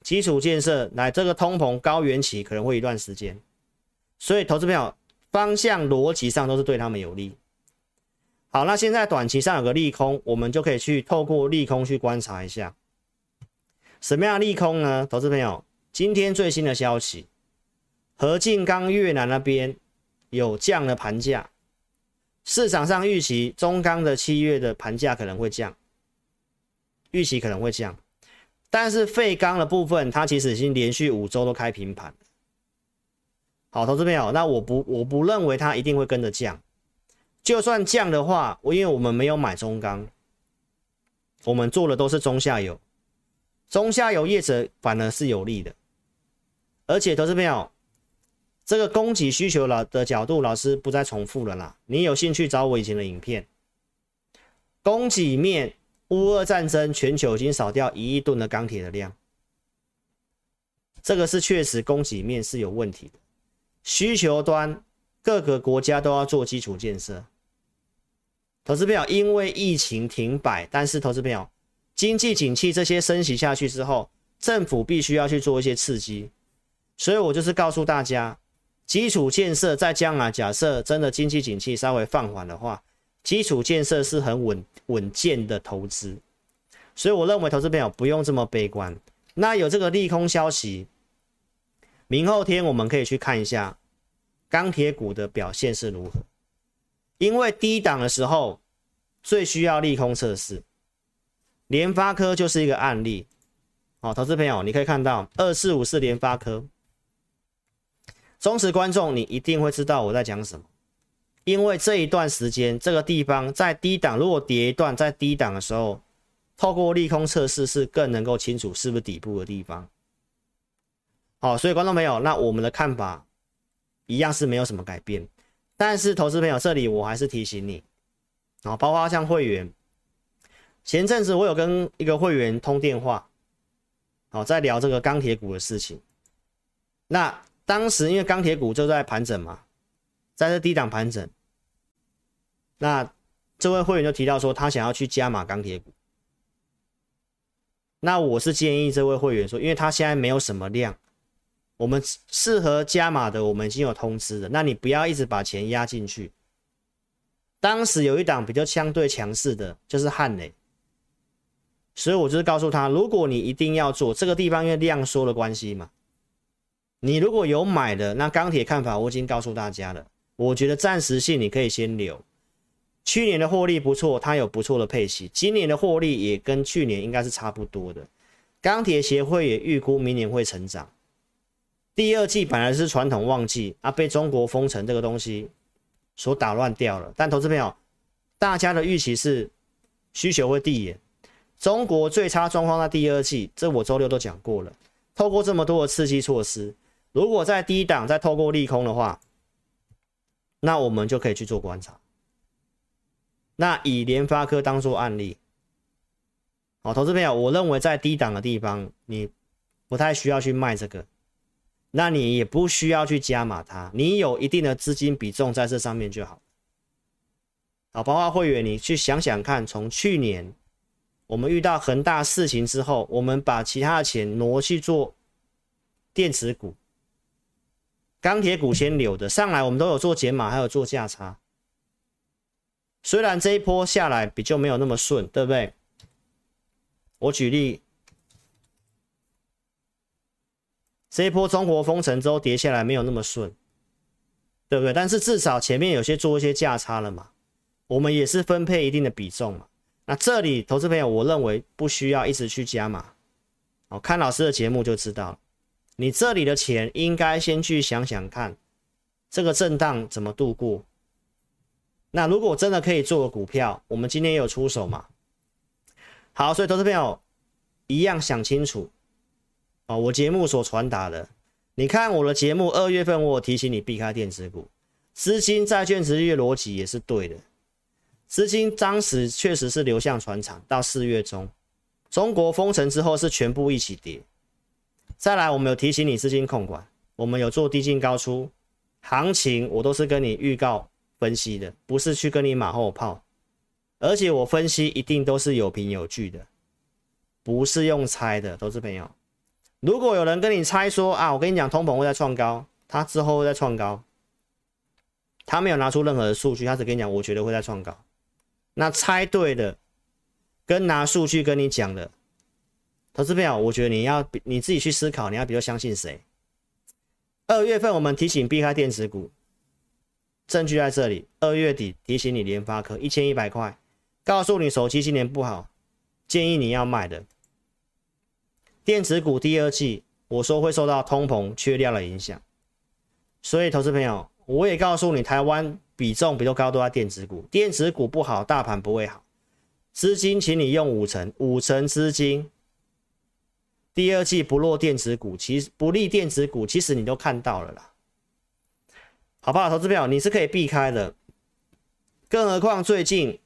S1: 基础建设来这个通膨高原期可能会一段时间。所以，投资朋友方向逻辑上都是对他们有利。好，那现在短期上有个利空，我们就可以去透过利空去观察一下，什么样利空呢？投资朋友，今天最新的消息，合进钢越南那边有降了盘价，市场上预期中钢的七月的盘价可能会降，预期可能会降，但是废钢的部分，它其实已经连续五周都开平盘。好，投资朋友，那我不我不认为它一定会跟着降，就算降的话，我因为我们没有买中钢，我们做的都是中下游，中下游业者反而是有利的，而且投资朋友，这个供给需求了的角度，老师不再重复了啦，你有兴趣找我以前的影片，供给面，乌俄战争，全球已经少掉一亿吨的钢铁的量，这个是确实供给面是有问题的。需求端各个国家都要做基础建设，投资朋友因为疫情停摆，但是投资朋友经济景气这些升息下去之后，政府必须要去做一些刺激，所以我就是告诉大家，基础建设在将来假设真的经济景气稍微放缓的话，基础建设是很稳稳健的投资，所以我认为投资朋友不用这么悲观。那有这个利空消息。明后天我们可以去看一下钢铁股的表现是如何，因为低档的时候最需要利空测试，联发科就是一个案例。好，投资朋友，你可以看到二四五四联发科，忠实观众你一定会知道我在讲什么，因为这一段时间这个地方在低档，如果跌一段在低档的时候，透过利空测试是更能够清楚是不是底部的地方。好，所以观众朋友，那我们的看法一样是没有什么改变。但是，投资朋友这里我还是提醒你，啊，包括像会员，前阵子我有跟一个会员通电话，好，在聊这个钢铁股的事情。那当时因为钢铁股就在盘整嘛，在这低档盘整，那这位会员就提到说他想要去加码钢铁股。那我是建议这位会员说，因为他现在没有什么量。我们适合加码的，我们已经有通知了。那你不要一直把钱压进去。当时有一档比较相对强势的，就是汉雷，所以我就是告诉他，如果你一定要做这个地方，因为量缩的关系嘛，你如果有买的，那钢铁看法我已经告诉大家了。我觉得暂时性你可以先留。去年的获利不错，它有不错的配息，今年的获利也跟去年应该是差不多的。钢铁协会也预估明年会成长。第二季本来是传统旺季啊，被中国封城这个东西所打乱掉了。但投资朋友，大家的预期是需求会递延，中国最差状况在第二季，这我周六都讲过了。透过这么多的刺激措施，如果在低档再透过利空的话，那我们就可以去做观察。那以联发科当做案例，好，投资朋友，我认为在低档的地方，你不太需要去卖这个。那你也不需要去加码它，你有一定的资金比重在这上面就好。好，包括会员，你去想想看，从去年我们遇到恒大事情之后，我们把其他的钱挪去做电子股、钢铁股先留的上来，我们都有做减码，还有做价差。虽然这一波下来比较没有那么顺，对不对？我举例。这一波中国封城之后跌下来没有那么顺，对不对？但是至少前面有些做一些价差了嘛，我们也是分配一定的比重嘛。那这里投资朋友，我认为不需要一直去加码，哦，看老师的节目就知道了。你这里的钱应该先去想想看，这个震荡怎么度过。那如果真的可以做个股票，我们今天也有出手嘛。好，所以投资朋友一样想清楚。哦，我节目所传达的，你看我的节目，二月份我有提醒你避开电子股，资金债券殖利率逻辑也是对的，资金当时确实是流向船厂，到四月中，中国封城之后是全部一起跌。再来，我们有提醒你资金控管，我们有做低进高出，行情我都是跟你预告分析的，不是去跟你马后炮，而且我分析一定都是有凭有据的，不是用猜的，投资朋友。如果有人跟你猜说啊，我跟你讲，通膨会再创高，他之后会再创高，他没有拿出任何的数据，他只跟你讲，我觉得会再创高。那猜对的，跟拿数据跟你讲的，投资朋友，我觉得你要你自己去思考，你要比较相信谁？二月份我们提醒避开电子股，证据在这里。二月底提醒你联发科一千一百块，告诉你手机今年不好，建议你要卖的。电子股第二季，我说会受到通膨缺料的影响，所以投资朋友，我也告诉你，台湾比重比较高都在电子股，电子股不好，大盘不会好。资金，请你用五成，五成资金，第二季不落电子股，其实不利电子股，其实你都看到了啦，好不好？投资朋友，你是可以避开的，更何况最近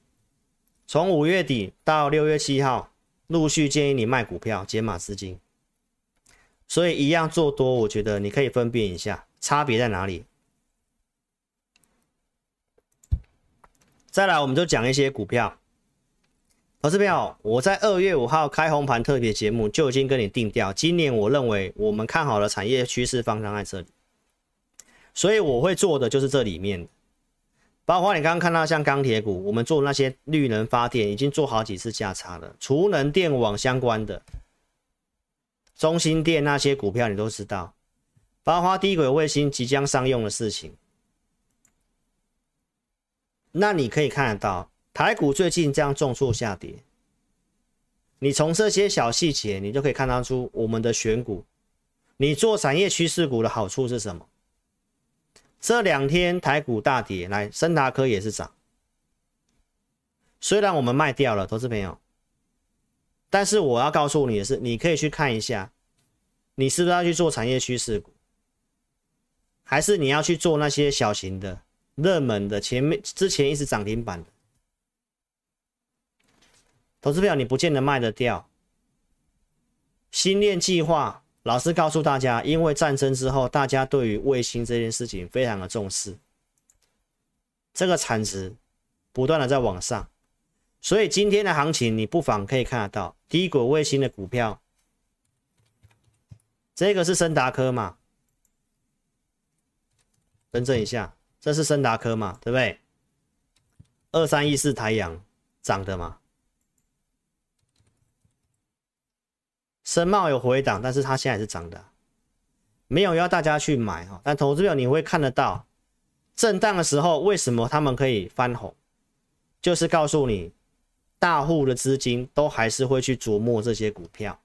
S1: 从五月底到六月七号。陆续建议你卖股票减码资金，所以一样做多，我觉得你可以分辨一下差别在哪里。再来，我们就讲一些股票。投资票，我在二月五号开红盘特别节目就已经跟你定调，今年我认为我们看好的产业趋势方向在这里，所以我会做的就是这里面。包括你刚刚看到像钢铁股，我们做那些绿能发电已经做好几次价差了，储能电网相关的，中心电那些股票你都知道，包括低轨卫星即将商用的事情，那你可以看得到台股最近这样重挫下跌，你从这些小细节你就可以看得出我们的选股，你做产业趋势股的好处是什么？这两天台股大跌，来，森达科也是涨。虽然我们卖掉了，投资朋友，但是我要告诉你的是，你可以去看一下，你是不是要去做产业趋势股，还是你要去做那些小型的、热门的、前面之前一直涨停板的？投资票，你不见得卖得掉。新链计划。老师告诉大家，因为战争之后，大家对于卫星这件事情非常的重视，这个产值不断的在往上，所以今天的行情你不妨可以看得到低轨卫星的股票，这个是升达科嘛？更正一下，这是升达科嘛？对不对？二三一四台阳涨的嘛？深茂有回档，但是它现在是涨的，没有要大家去买哈。但投资票你会看得到，震荡的时候为什么他们可以翻红，就是告诉你，大户的资金都还是会去琢磨这些股票，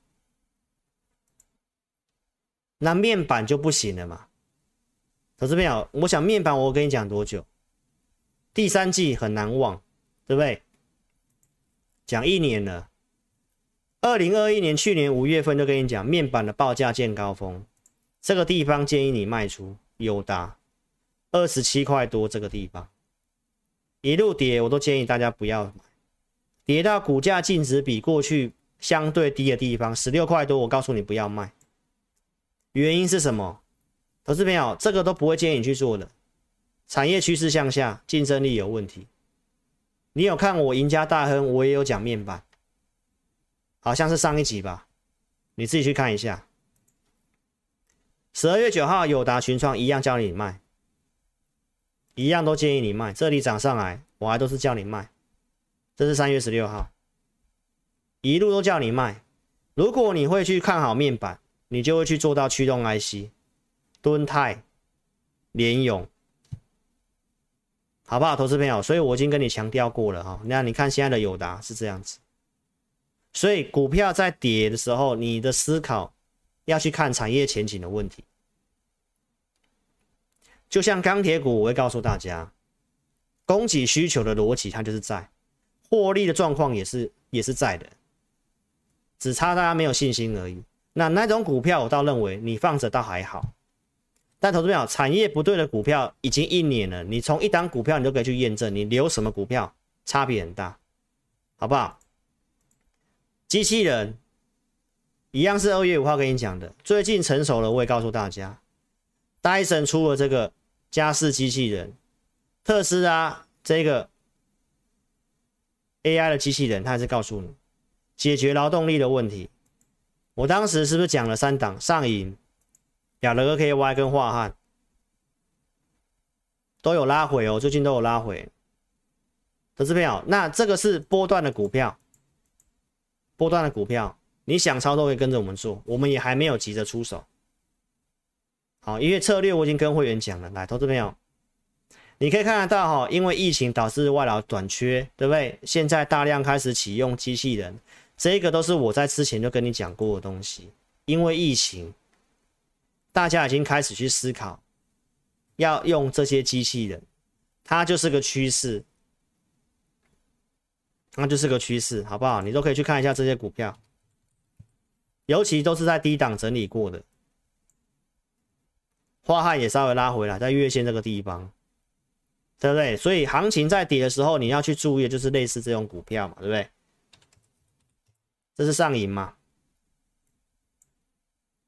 S1: 那面板就不行了嘛。投资朋友，我想面板我跟你讲多久？第三季很难忘，对不对？讲一年了。二零二一年去年五月份就跟你讲，面板的报价见高峰，这个地方建议你卖出。有达二十七块多，这个地方一路跌，我都建议大家不要买。跌到股价净值比过去相对低的地方，十六块多，我告诉你不要卖。原因是什么？投资朋友，这个都不会建议你去做的。产业趋势向下，竞争力有问题。你有看我赢家大亨，我也有讲面板。好像是上一集吧，你自己去看一下。十二月九号，友达群创一样叫你卖，一样都建议你卖。这里涨上来，我还都是叫你卖。这是三月十六号，一路都叫你卖。如果你会去看好面板，你就会去做到驱动 IC、敦泰、联咏，好不好，投资朋友？所以我已经跟你强调过了哈。那你看现在的友达是这样子。所以股票在跌的时候，你的思考要去看产业前景的问题。就像钢铁股，我会告诉大家，供给需求的逻辑它就是在，获利的状况也是也是在的，只差大家没有信心而已。那那种股票，我倒认为你放着倒还好。但投资票产业不对的股票已经一年了，你从一档股票你都可以去验证，你留什么股票差别很大，好不好？机器人一样是二月五号跟你讲的，最近成熟了，我也告诉大家，戴森出了这个家事机器人，特斯拉这个 AI 的机器人，它还是告诉你解决劳动力的问题。我当时是不是讲了三档？上影、亚德 KY 跟化汉都有拉回哦，最近都有拉回。投资票，那这个是波段的股票。波段的股票，你想操作可以跟着我们做，我们也还没有急着出手。好，因为策略我已经跟会员讲了，来，投资朋友，你可以看得到哈，因为疫情导致外劳短缺，对不对？现在大量开始启用机器人，这个都是我在之前就跟你讲过的东西。因为疫情，大家已经开始去思考要用这些机器人，它就是个趋势。那就是个趋势，好不好？你都可以去看一下这些股票，尤其都是在低档整理过的。樺汉也稍微拉回来，在月线这个地方，对不对？所以行情在跌的时候，你要去注意就是类似这种股票嘛，对不对？这是上影嘛？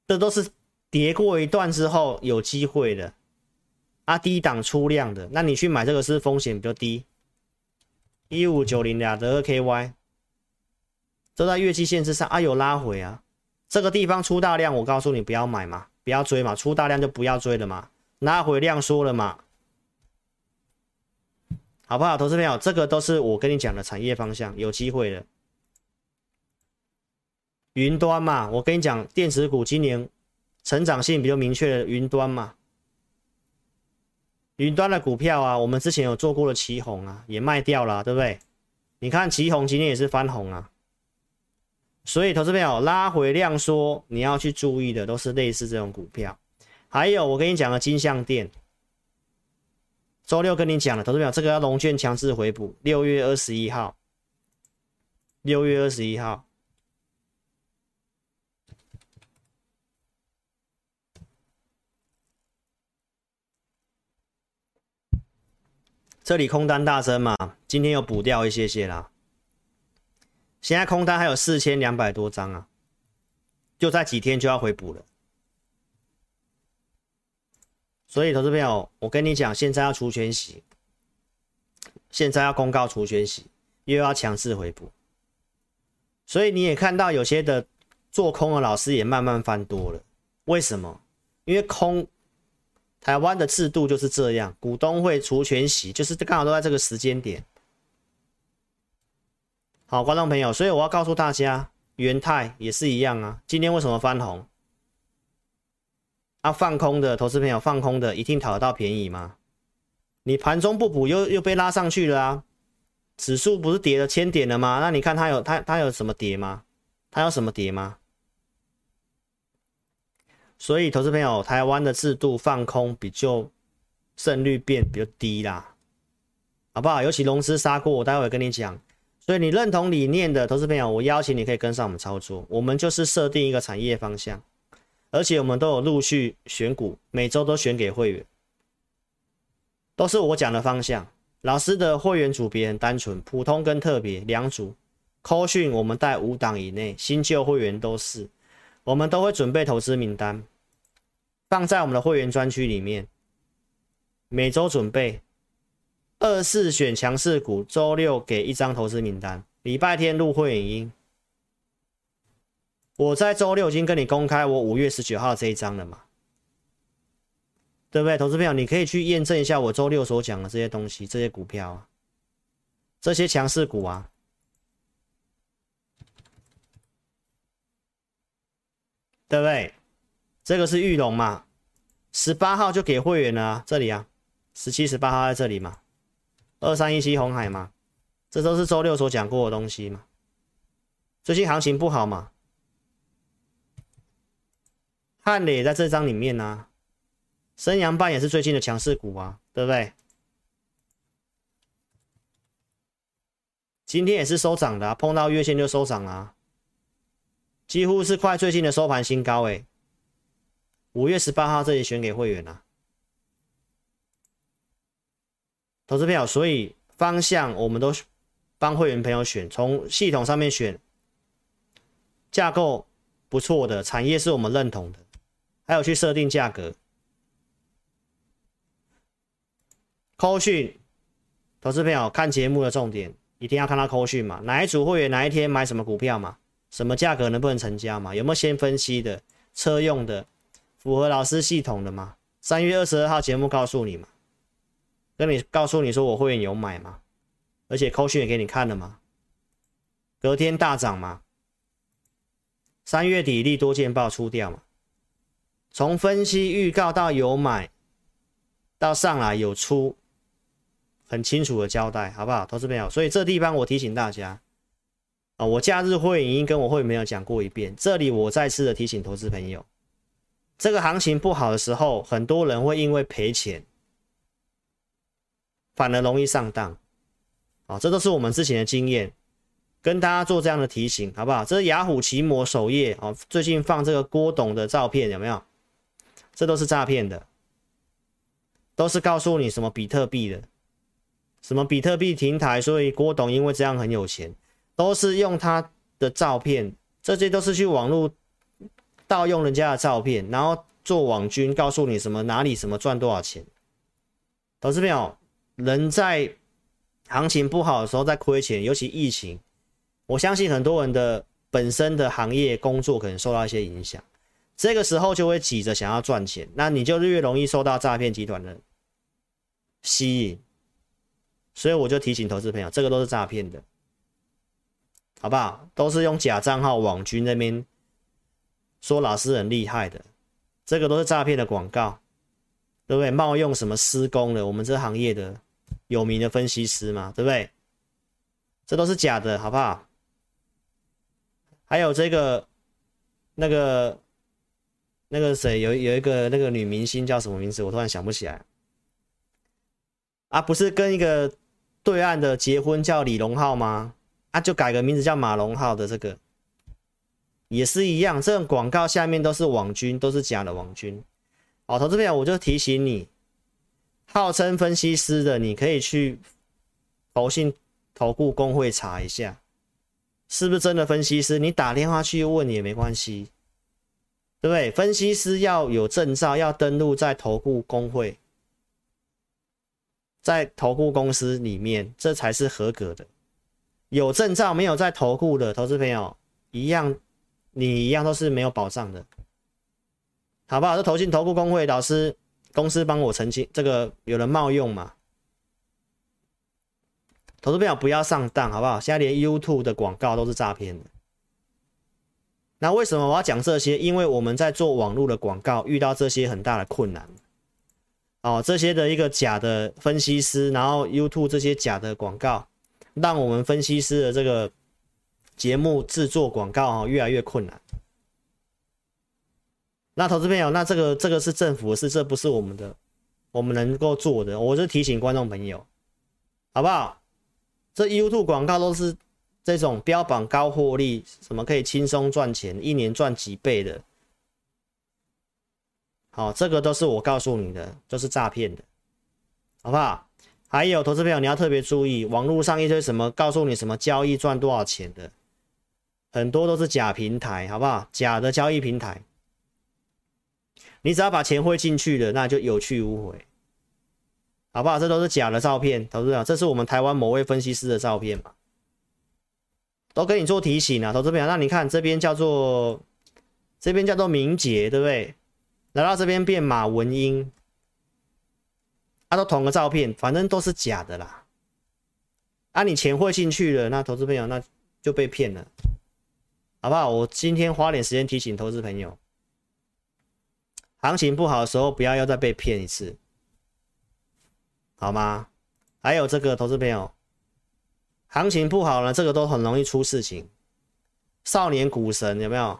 S1: 这都是跌过一段之后有机会的，啊，低档出量的，那你去买这个是风险比较低。一五九零两的二 KY 都在月季线之上啊，有拉回啊，这个地方出大量，我告诉你不要买嘛，不要追嘛，出大量就不要追了嘛，拉回量缩了嘛，好不好？投资朋友，这个都是我跟你讲的产业方向，有机会的。云端嘛，我跟你讲，电子股今年成长性比较明确的云端嘛。云端的股票啊，我们之前有做过的奇鋐啊，也卖掉了，对不对？你看奇鋐今天也是翻红啊，所以投资朋友拉回量缩，你要去注意的都是类似这种股票。还有我跟你讲的金像电，周六跟你讲了，投资朋友这个要融券强制回补，六月二十一号，六月二十一号。这里空单大升嘛，今天又补掉一些些啦。现在空单还有四千两百多张啊，就在几天就要回补了。所以，投资朋友，我跟你讲，现在要除权息，现在要公告除权息，又要强势回补。所以你也看到有些的做空的老师也慢慢翻多了。为什么？因为空。台湾的制度就是这样，股东会除权息，就是刚好都在这个时间点。好，观众朋友，所以我要告诉大家，元泰也是一样啊。今天为什么翻红？啊，放空的投资朋友放空的，一定讨得到便宜吗？你盘中不补，又又被拉上去了啊！指数不是跌了千点了吗？那你看它有它它有什么跌吗？它有什么跌吗？所以投资朋友，台湾的制度放空比较胜率变比较低啦，好不好？尤其融资杀过，我待会跟你讲。所以你认同理念的投资朋友，我邀请你可以跟上我们操作。我们就是设定一个产业方向，而且我们都有陆续选股，每周都选给会员，都是我讲的方向。老师的会员组别很单纯，普通跟特别两组。扣讯我们带五档以内，新旧会员都是，我们都会准备投资名单，放在我们的会员专区里面，每周准备。二四选强势股，周六给一张投资名单，礼拜天入会影音。我在周六已经跟你公开我五月十九号这一张了嘛，对不对？投资朋友，你可以去验证一下我周六所讲的这些东西，这些股票啊，这些强势股啊，对不对？这个是裕隆嘛，十八号就给会员了啊，这里啊，十七、十八号在这里嘛。二三一七红海嘛，这都是周六所讲过的东西嘛。最近行情不好嘛，汉磊在这张里面呢、啊，升阳半也是最近的强势股啊，对不对？今天也是收涨的、碰到月线就收涨了、啊，几乎是快最近的收盘新高诶。五月十八号这里选给会员啊。投资票，所以方向我们都帮会员朋友选，从系统上面选架构不错的产业是我们认同的，还有去设定价格。扣讯，投资朋友看节目的重点一定要看到扣讯嘛，哪一组会员哪一天买什么股票嘛，什么价格能不能成交嘛，有没有先分析的车用的，符合老师系统的嘛？三月二十二号节目告诉你嘛。跟你告诉你说我会员有买吗？而且扣讯也给你看了吗？隔天大涨吗？三月底利多见报出掉嘛？从分析预告到有买，到上来有出，很清楚的交代，好不好？投资朋友，所以这地方我提醒大家啊，我假日会已经跟我会员朋友讲过一遍，这里我再次的提醒投资朋友，这个行情不好的时候，很多人会因为赔钱。反而容易上当，啊，这都是我们之前的经验，跟大家做这样的提醒，好不好？这是雅虎奇摩首页啊，最近放这个郭董的照片，有没有？这都是诈骗的，都是告诉你什么比特币的，什么比特币平台，所以郭董因为这样很有钱，都是用他的照片，这些都是去网络盗用人家的照片，然后做网军，告诉你什么哪里什么赚多少钱，投资朋友。人在行情不好的时候在亏钱，尤其疫情，我相信很多人的本身的行业工作可能受到一些影响，这个时候就会挤着想要赚钱，那你就越容易受到诈骗集团的吸引，所以我就提醒投资朋友，这个都是诈骗的，好不好？都是用假账号网军那边说老师很厉害的，这个都是诈骗的广告，对不对？冒用什么施工的，我们这行业的。有名的分析师嘛，对不对？这都是假的，好不好？还有这个、那个、那个谁，有有一个那个女明星叫什么名字？我突然想不起来。啊，不是跟一个对岸的结婚叫李荣浩吗？啊，就改个名字叫马龙浩的这个，也是一样。这种广告下面都是网军，都是假的网军。好，投资朋友，我就提醒你。号称分析师的，你可以去投信、投顾公会查一下，是不是真的分析师？你打电话去问也没关系，对不对？分析师要有证照，要登录在投顾公会，在投顾公司里面，这才是合格的。有证照没有在投顾的投资朋友，一样，你一样都是没有保障的，好不好？这投信、投顾公会老师。公司帮我澄清，这个有人冒用嘛？投资朋友不要上当，好不好？现在连 YouTube 的广告都是诈骗的。那为什么我要讲这些？因为我们在做网络的广告，遇到这些很大的困难。哦，这些的一个假的分析师，然后 YouTube 这些假的广告，让我们分析师的这个节目制作广告啊越来越困难。那投资朋友，那这个这个是政府的事，这不是我们的，我们能够做的。我是提醒观众朋友，好不好？这 YouTube 广告都是这种标榜高获利，什么可以轻松赚钱，一年赚几倍的。好，这个都是我告诉你的，都是诈骗的，好不好？还有投资朋友，你要特别注意，网络上一堆什么告诉你什么交易赚多少钱的，很多都是假平台，好不好？假的交易平台。你只要把钱汇进去了，那就有去无回，好不好？这都是假的照片，投资者，这是我们台湾某位分析师的照片嘛？都给你做提醒啊，投资者。那你看这边叫做这边叫做明捷，对不对？来到这边变马文英，啊，都同个照片，反正都是假的啦。啊，你钱汇进去了，那投资朋友那就被骗了，好不好？我今天花点时间提醒投资朋友。行情不好的时候，不要又再被骗一次，好吗？还有这个投资朋友，行情不好了，这个都很容易出事情。少年股神有没有？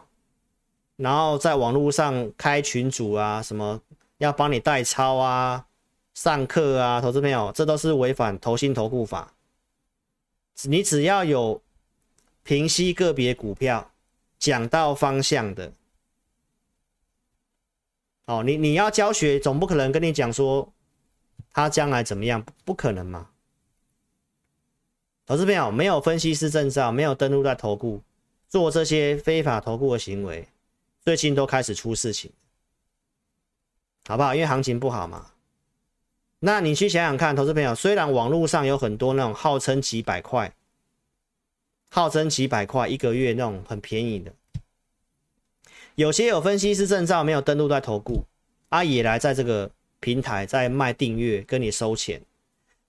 S1: 然后在网络上开群组啊，什么要帮你代抄啊、上课啊，投资朋友，这都是违反投信投顾法。你只要有平息个别股票，讲到方向的。哦，你你要教学，总不可能跟你讲说他将来怎么样，不可能嘛？投资朋友没有分析师证照，没有登录在投顾，做这些非法投顾的行为，最近都开始出事情，好不好？因为行情不好嘛。那你去想想看，投资朋友，虽然网络上有很多那种号称几百块，号称几百块一个月那种很便宜的。有些有分析师证照没有登录在投顾，啊也来在这个平台在卖订阅跟你收钱。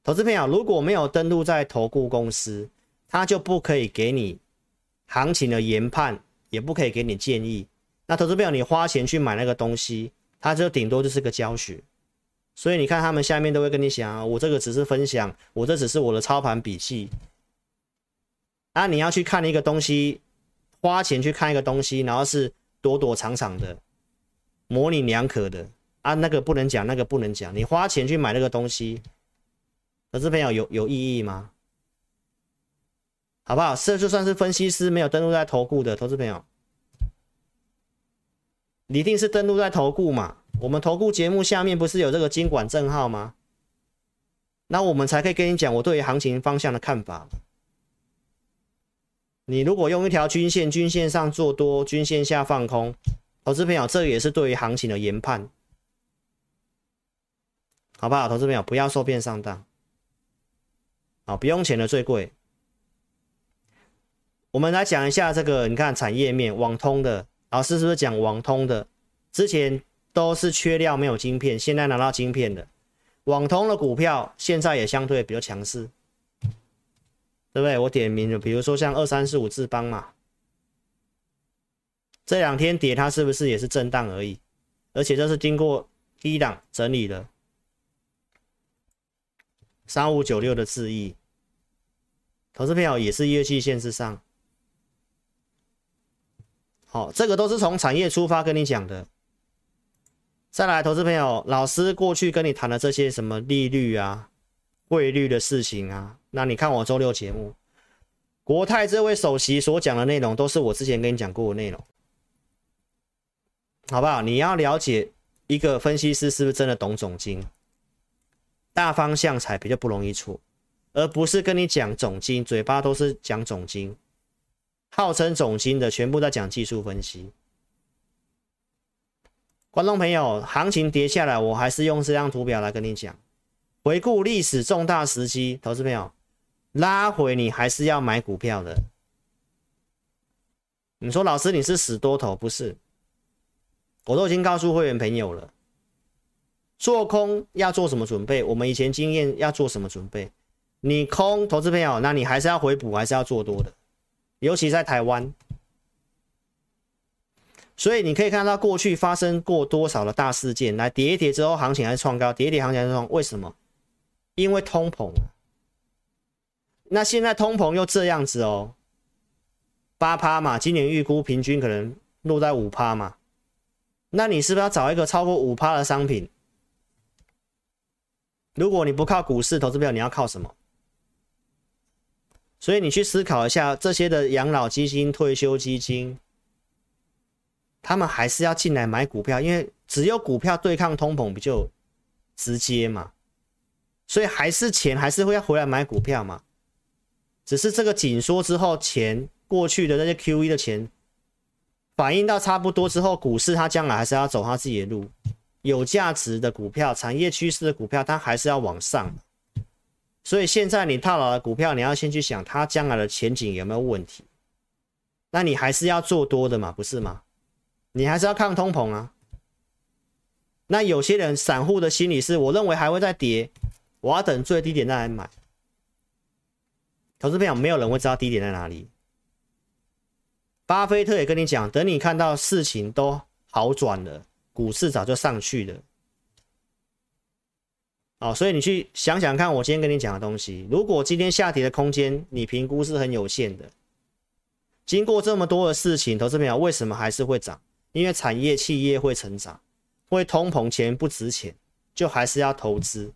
S1: 投资朋友如果没有登录在投顾公司，他就不可以给你行情的研判，也不可以给你建议。那投资朋友你花钱去买那个东西，他就顶多就是个教学。所以你看他们下面都会跟你讲啊，我这个只是分享，我这只是我的操盘笔记。啊你要去看一个东西，花钱去看一个东西，然后是。躲躲藏藏的，模棱两可的啊，那个不能讲，那个不能讲。你花钱去买那个东西，投资朋友有有意义吗？好不好？这就算是分析师没有登录在投顾的投资朋友，你一定是登录在投顾嘛？我们投顾节目下面不是有这个金管证号吗？那我们才可以跟你讲我对于行情方向的看法。你如果用一条均线，均线上做多，均线下放空，投资朋友，这也是对于行情的研判，好不好？投资朋友不要受骗上当，好，不用钱的最贵。我们来讲一下这个，你看产业面，网通的老师是不是讲网通的？之前都是缺料没有晶片，现在拿到晶片的网通的股票，现在也相对比较强势。对不对？我点名了，比如说像二三四五智邦嘛，这两天跌，它是不是也是震荡而已？而且这是经过低档整理的。三五九六的智易，投资票也是月季线之上。好，这个都是从产业出发跟你讲的。再来，投资朋友，老师过去跟你谈的这些什么利率啊、汇率的事情啊。那你看我周六节目，国泰这位首席所讲的内容，都是我之前跟你讲过的内容，好不好？你要了解一个分析师是不是真的懂总经，大方向才比较不容易错，而不是跟你讲总经，嘴巴都是讲总经，号称总经的全部在讲技术分析。观众朋友，行情跌下来，我还是用这张图表来跟你讲，回顾历史重大时期，投资朋友。拉回你还是要买股票的。你说老师你是死多头，不是？我都已经告诉会员朋友了，做空要做什么准备？我们以前经验要做什么准备？你空投资朋友，那你还是要回补，还是要做多的，尤其在台湾。所以你可以看到过去发生过多少的大事件，来跌一跌之后行情还是创高，跌一跌行情还是创，为什么？因为通膨。那现在通膨又这样子哦，八趴嘛，今年预估平均可能落在五趴嘛。那你是不是要找一个超过五趴的商品？如果你不靠股市投资票，你要靠什么？所以你去思考一下，这些的养老基金、退休基金，他们还是要进来买股票，因为只有股票对抗通膨比较直接嘛。所以还是钱还是会要回来买股票嘛。只是这个紧缩之后，钱过去的那些 QE 的钱。反映到差不多之后，股市它将来还是要走它自己的路。有价值的股票、产业趋势的股票，它还是要往上。所以现在你套牢的股票，你要先去想它将来的前景有没有问题。那你还是要做多的嘛，不是吗？你还是要抗通膨啊。那有些人散户的心理是，我认为还会再跌，我要等最低点再来买。投资朋友，没有人会知道低点在哪里。巴菲特也跟你讲，等你看到事情都好转了，股市早就上去了。哦，所以你去想想看，我今天跟你讲的东西，如果今天下跌的空间你评估是很有限的，经过这么多的事情，投资朋友为什么还是会涨？因为产业企业会成长，会通膨，钱不值钱，就还是要投资，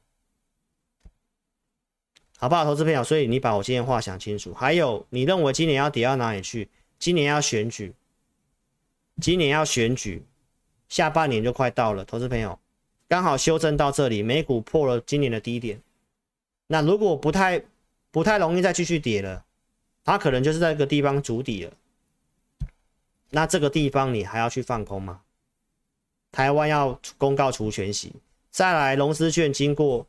S1: 好不好？投资朋友，所以你把我今天话想清楚。还有，你认为今年要跌到哪里去？今年要选举，今年要选举，下半年就快到了。投资朋友，刚好修正到这里，美股破了今年的低点。那如果不太不太容易再继续跌了，它可能就是在这个地方筑底了。那这个地方你还要去放空吗？台湾要公告除权息，再来融资券经过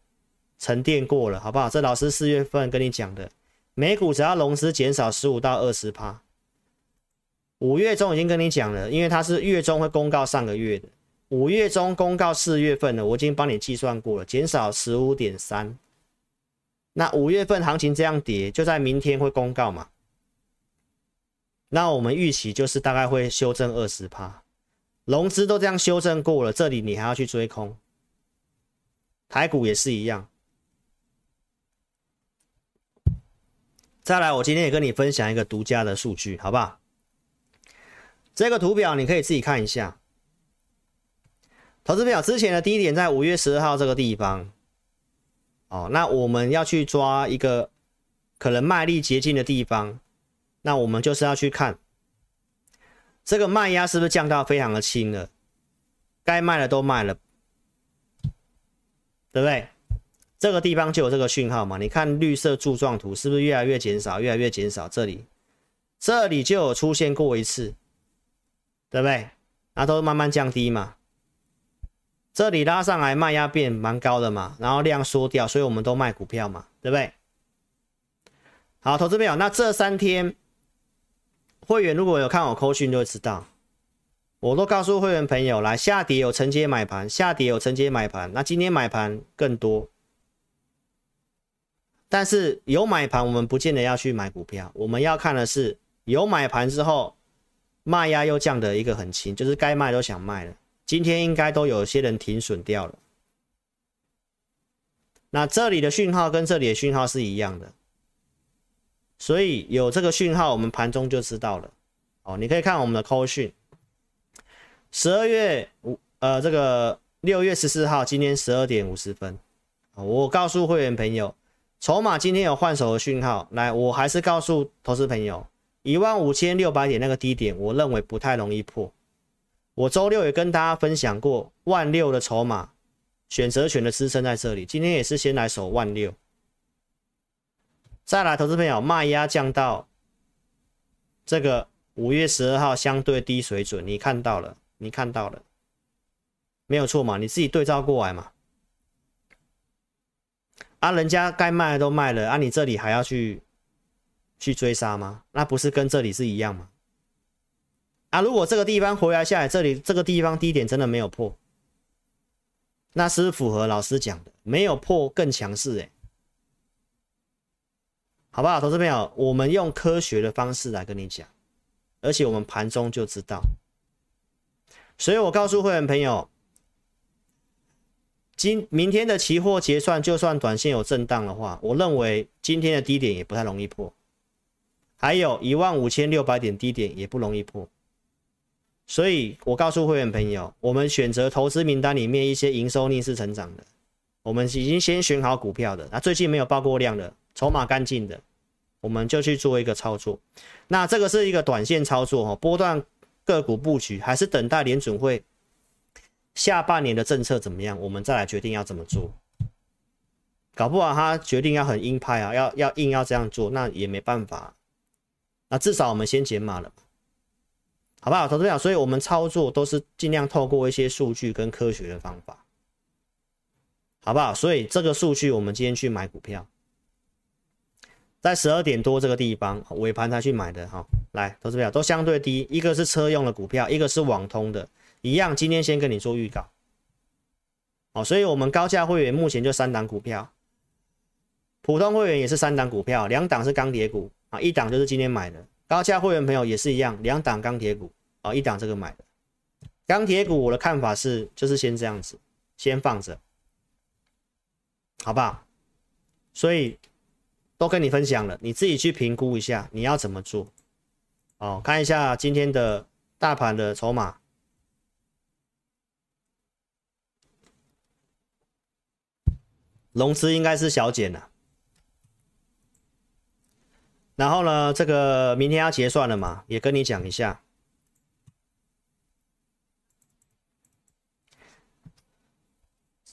S1: 沉淀过了，好不好？这老师四月份跟你讲的，美股只要融资减少十五到二十趴。五月中已经跟你讲了，因为它是月中会公告上个月的，五月中公告四月份的，我已经帮你计算过了，减少十五点三。那五月份行情这样跌，就在明天会公告嘛？那我们预期就是大概会修正二十趴，融资都这样修正过了，这里你还要去追空，台股也是一样。再来，我今天也跟你分享一个独家的数据，好不好？这个图表你可以自己看一下，投资表之前的低点在五月十二号这个地方，哦，那我们要去抓一个可能卖力接近的地方，那我们就是要去看这个卖压是不是降到非常的轻了，该卖的都卖了，对不对？这个地方就有这个讯号嘛？你看绿色柱状图是不是越来越减少，越来越减少？这里，这里就有出现过一次。对不对？那都慢慢降低嘛。这里拉上来卖压变蛮高的嘛，然后量缩掉，所以我们都卖股票嘛，对不对？好，投资朋友，那这三天会员如果有看我扣讯就会知道，我都告诉会员朋友来，下跌有承接买盘，下跌有承接买盘，那今天买盘更多，但是有买盘我们不见得要去买股票，我们要看的是有买盘之后。卖压又降得一个很轻，就是该卖都想卖了。今天应该都有些人停损掉了。那这里的讯号跟这里的讯号是一样的，所以有这个讯号，我们盘中就知道了。哦，你可以看我们的 call 讯，十二月五呃这个六月十四号，今天十二点五十分，我告诉会员朋友，筹码今天有换手的讯号。来，我还是告诉投资朋友。一万五千六百点那个低点，我认为不太容易破。我周六也跟大家分享过，万六的筹码选择权的支撑在这里。今天也是先来守万六，再来，投资朋友，卖压降到这个五月十二号相对低水准，你看到了，你看到了，没有错嘛？你自己对照过来嘛？啊，人家该卖的都卖了，啊，你这里还要去？去追杀吗？那不是跟这里是一样吗？啊，如果这个地方回来下来，这里这个地方低点真的没有破，那是符合老师讲的，没有破更强势哎，好不好？投资朋友，我们用科学的方式来跟你讲，而且我们盘中就知道，所以我告诉会员朋友，今明天的期货结算，就算短线有震荡的话，我认为今天的低点也不太容易破。还有一万五千六百点低点也不容易破，所以我告诉会员朋友，我们选择投资名单里面一些营收逆势成长的，我们已经先选好股票的，那最近没有爆过量的，筹码干净的，我们就去做一个操作。那这个是一个短线操作哈，波段个股布局，还是等待联准会下半年的政策怎么样，我们再来决定要怎么做。搞不好他决定要很鹰派啊，要要硬要这样做，那也没办法。那至少我们先减码了。好不好，投资者？所以我们操作都是尽量透过一些数据跟科学的方法，好不好？所以这个数据我们今天去买股票，在十二点多这个地方尾盘才去买的哈。来，投资票都相对低，一个是车用的股票，一个是网通的，一样。今天先跟你做预告，好，所以我们高价会员目前就三档股票，普通会员也是三档股票，两档是钢铁股啊，一档就是今天买的。高价会员朋友也是一样，两档钢铁股啊、哦，一档这个买的钢铁股，我的看法是，就是先这样子，先放着，好不好？所以都跟你分享了，你自己去评估一下，你要怎么做？哦，看一下今天的大盘的筹码，融资应该是小减了。然后呢，这个明天要结算了嘛，也跟你讲一下。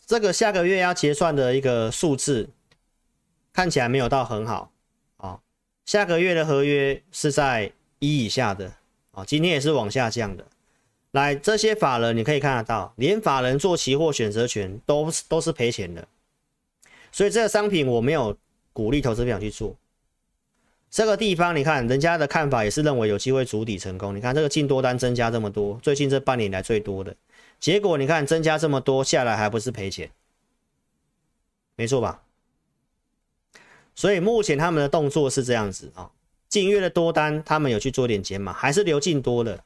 S1: 这个下个月要结算的一个数字，看起来没有到很好啊、下个月的合约是在一以下的啊、今天也是往下降的。来，这些法人你可以看得到，连法人做期货选择权都都是赔钱的，所以这个商品我没有鼓励投资者去做。这个地方你看，人家的看法也是认为有机会筑底成功。你看这个净多单增加这么多，最近这半年来最多的结果，你看增加这么多下来还不是赔钱，没错吧？所以目前他们的动作是这样子啊，近月的多单他们有去做点减码，还是流进多的。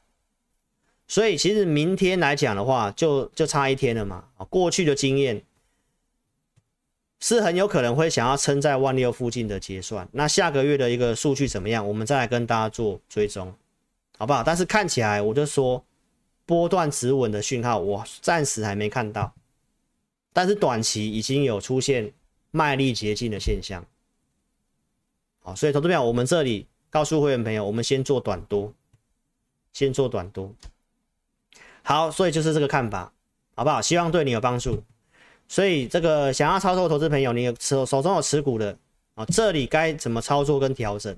S1: 所以其实明天来讲的话，就就差一天了嘛。过去的经验。是很有可能会想要撑在万六附近的结算，那下个月的一个数据怎么样？我们再来跟大家做追踪，好不好？但是看起来我就说波段止稳的讯号，我暂时还没看到，但是短期已经有出现卖力竭尽的现象，好，所以投资票我们这里告诉会员朋友，我们先做短多，先做短多，好，所以就是这个看法，好不好？希望对你有帮助。所以这个想要操作投资朋友，你有手手中有持股的啊，这里该怎么操作跟调整？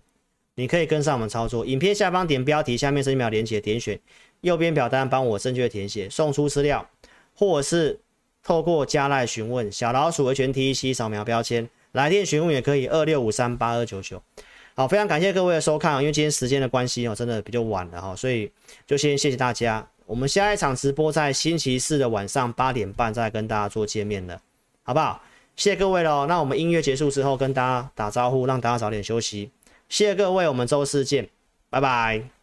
S1: 你可以跟上我们操作。影片下方点标题，下面是一秒连接，点选右边表单，帮我正确填写，送出资料，或者是透过加赖询问小老鼠维权 T E C 扫描标签，来电询问也可以二六五三八二九九。好，非常感谢各位的收看，因为今天时间的关系哦，真的比较晚了哈，所以就先谢谢大家。我们下一场直播在星期四的晚上八点半再跟大家做见面了，好不好？谢谢各位喽。那我们音乐结束之后跟大家打招呼，让大家早点休息。谢谢各位，我们周四见，拜拜。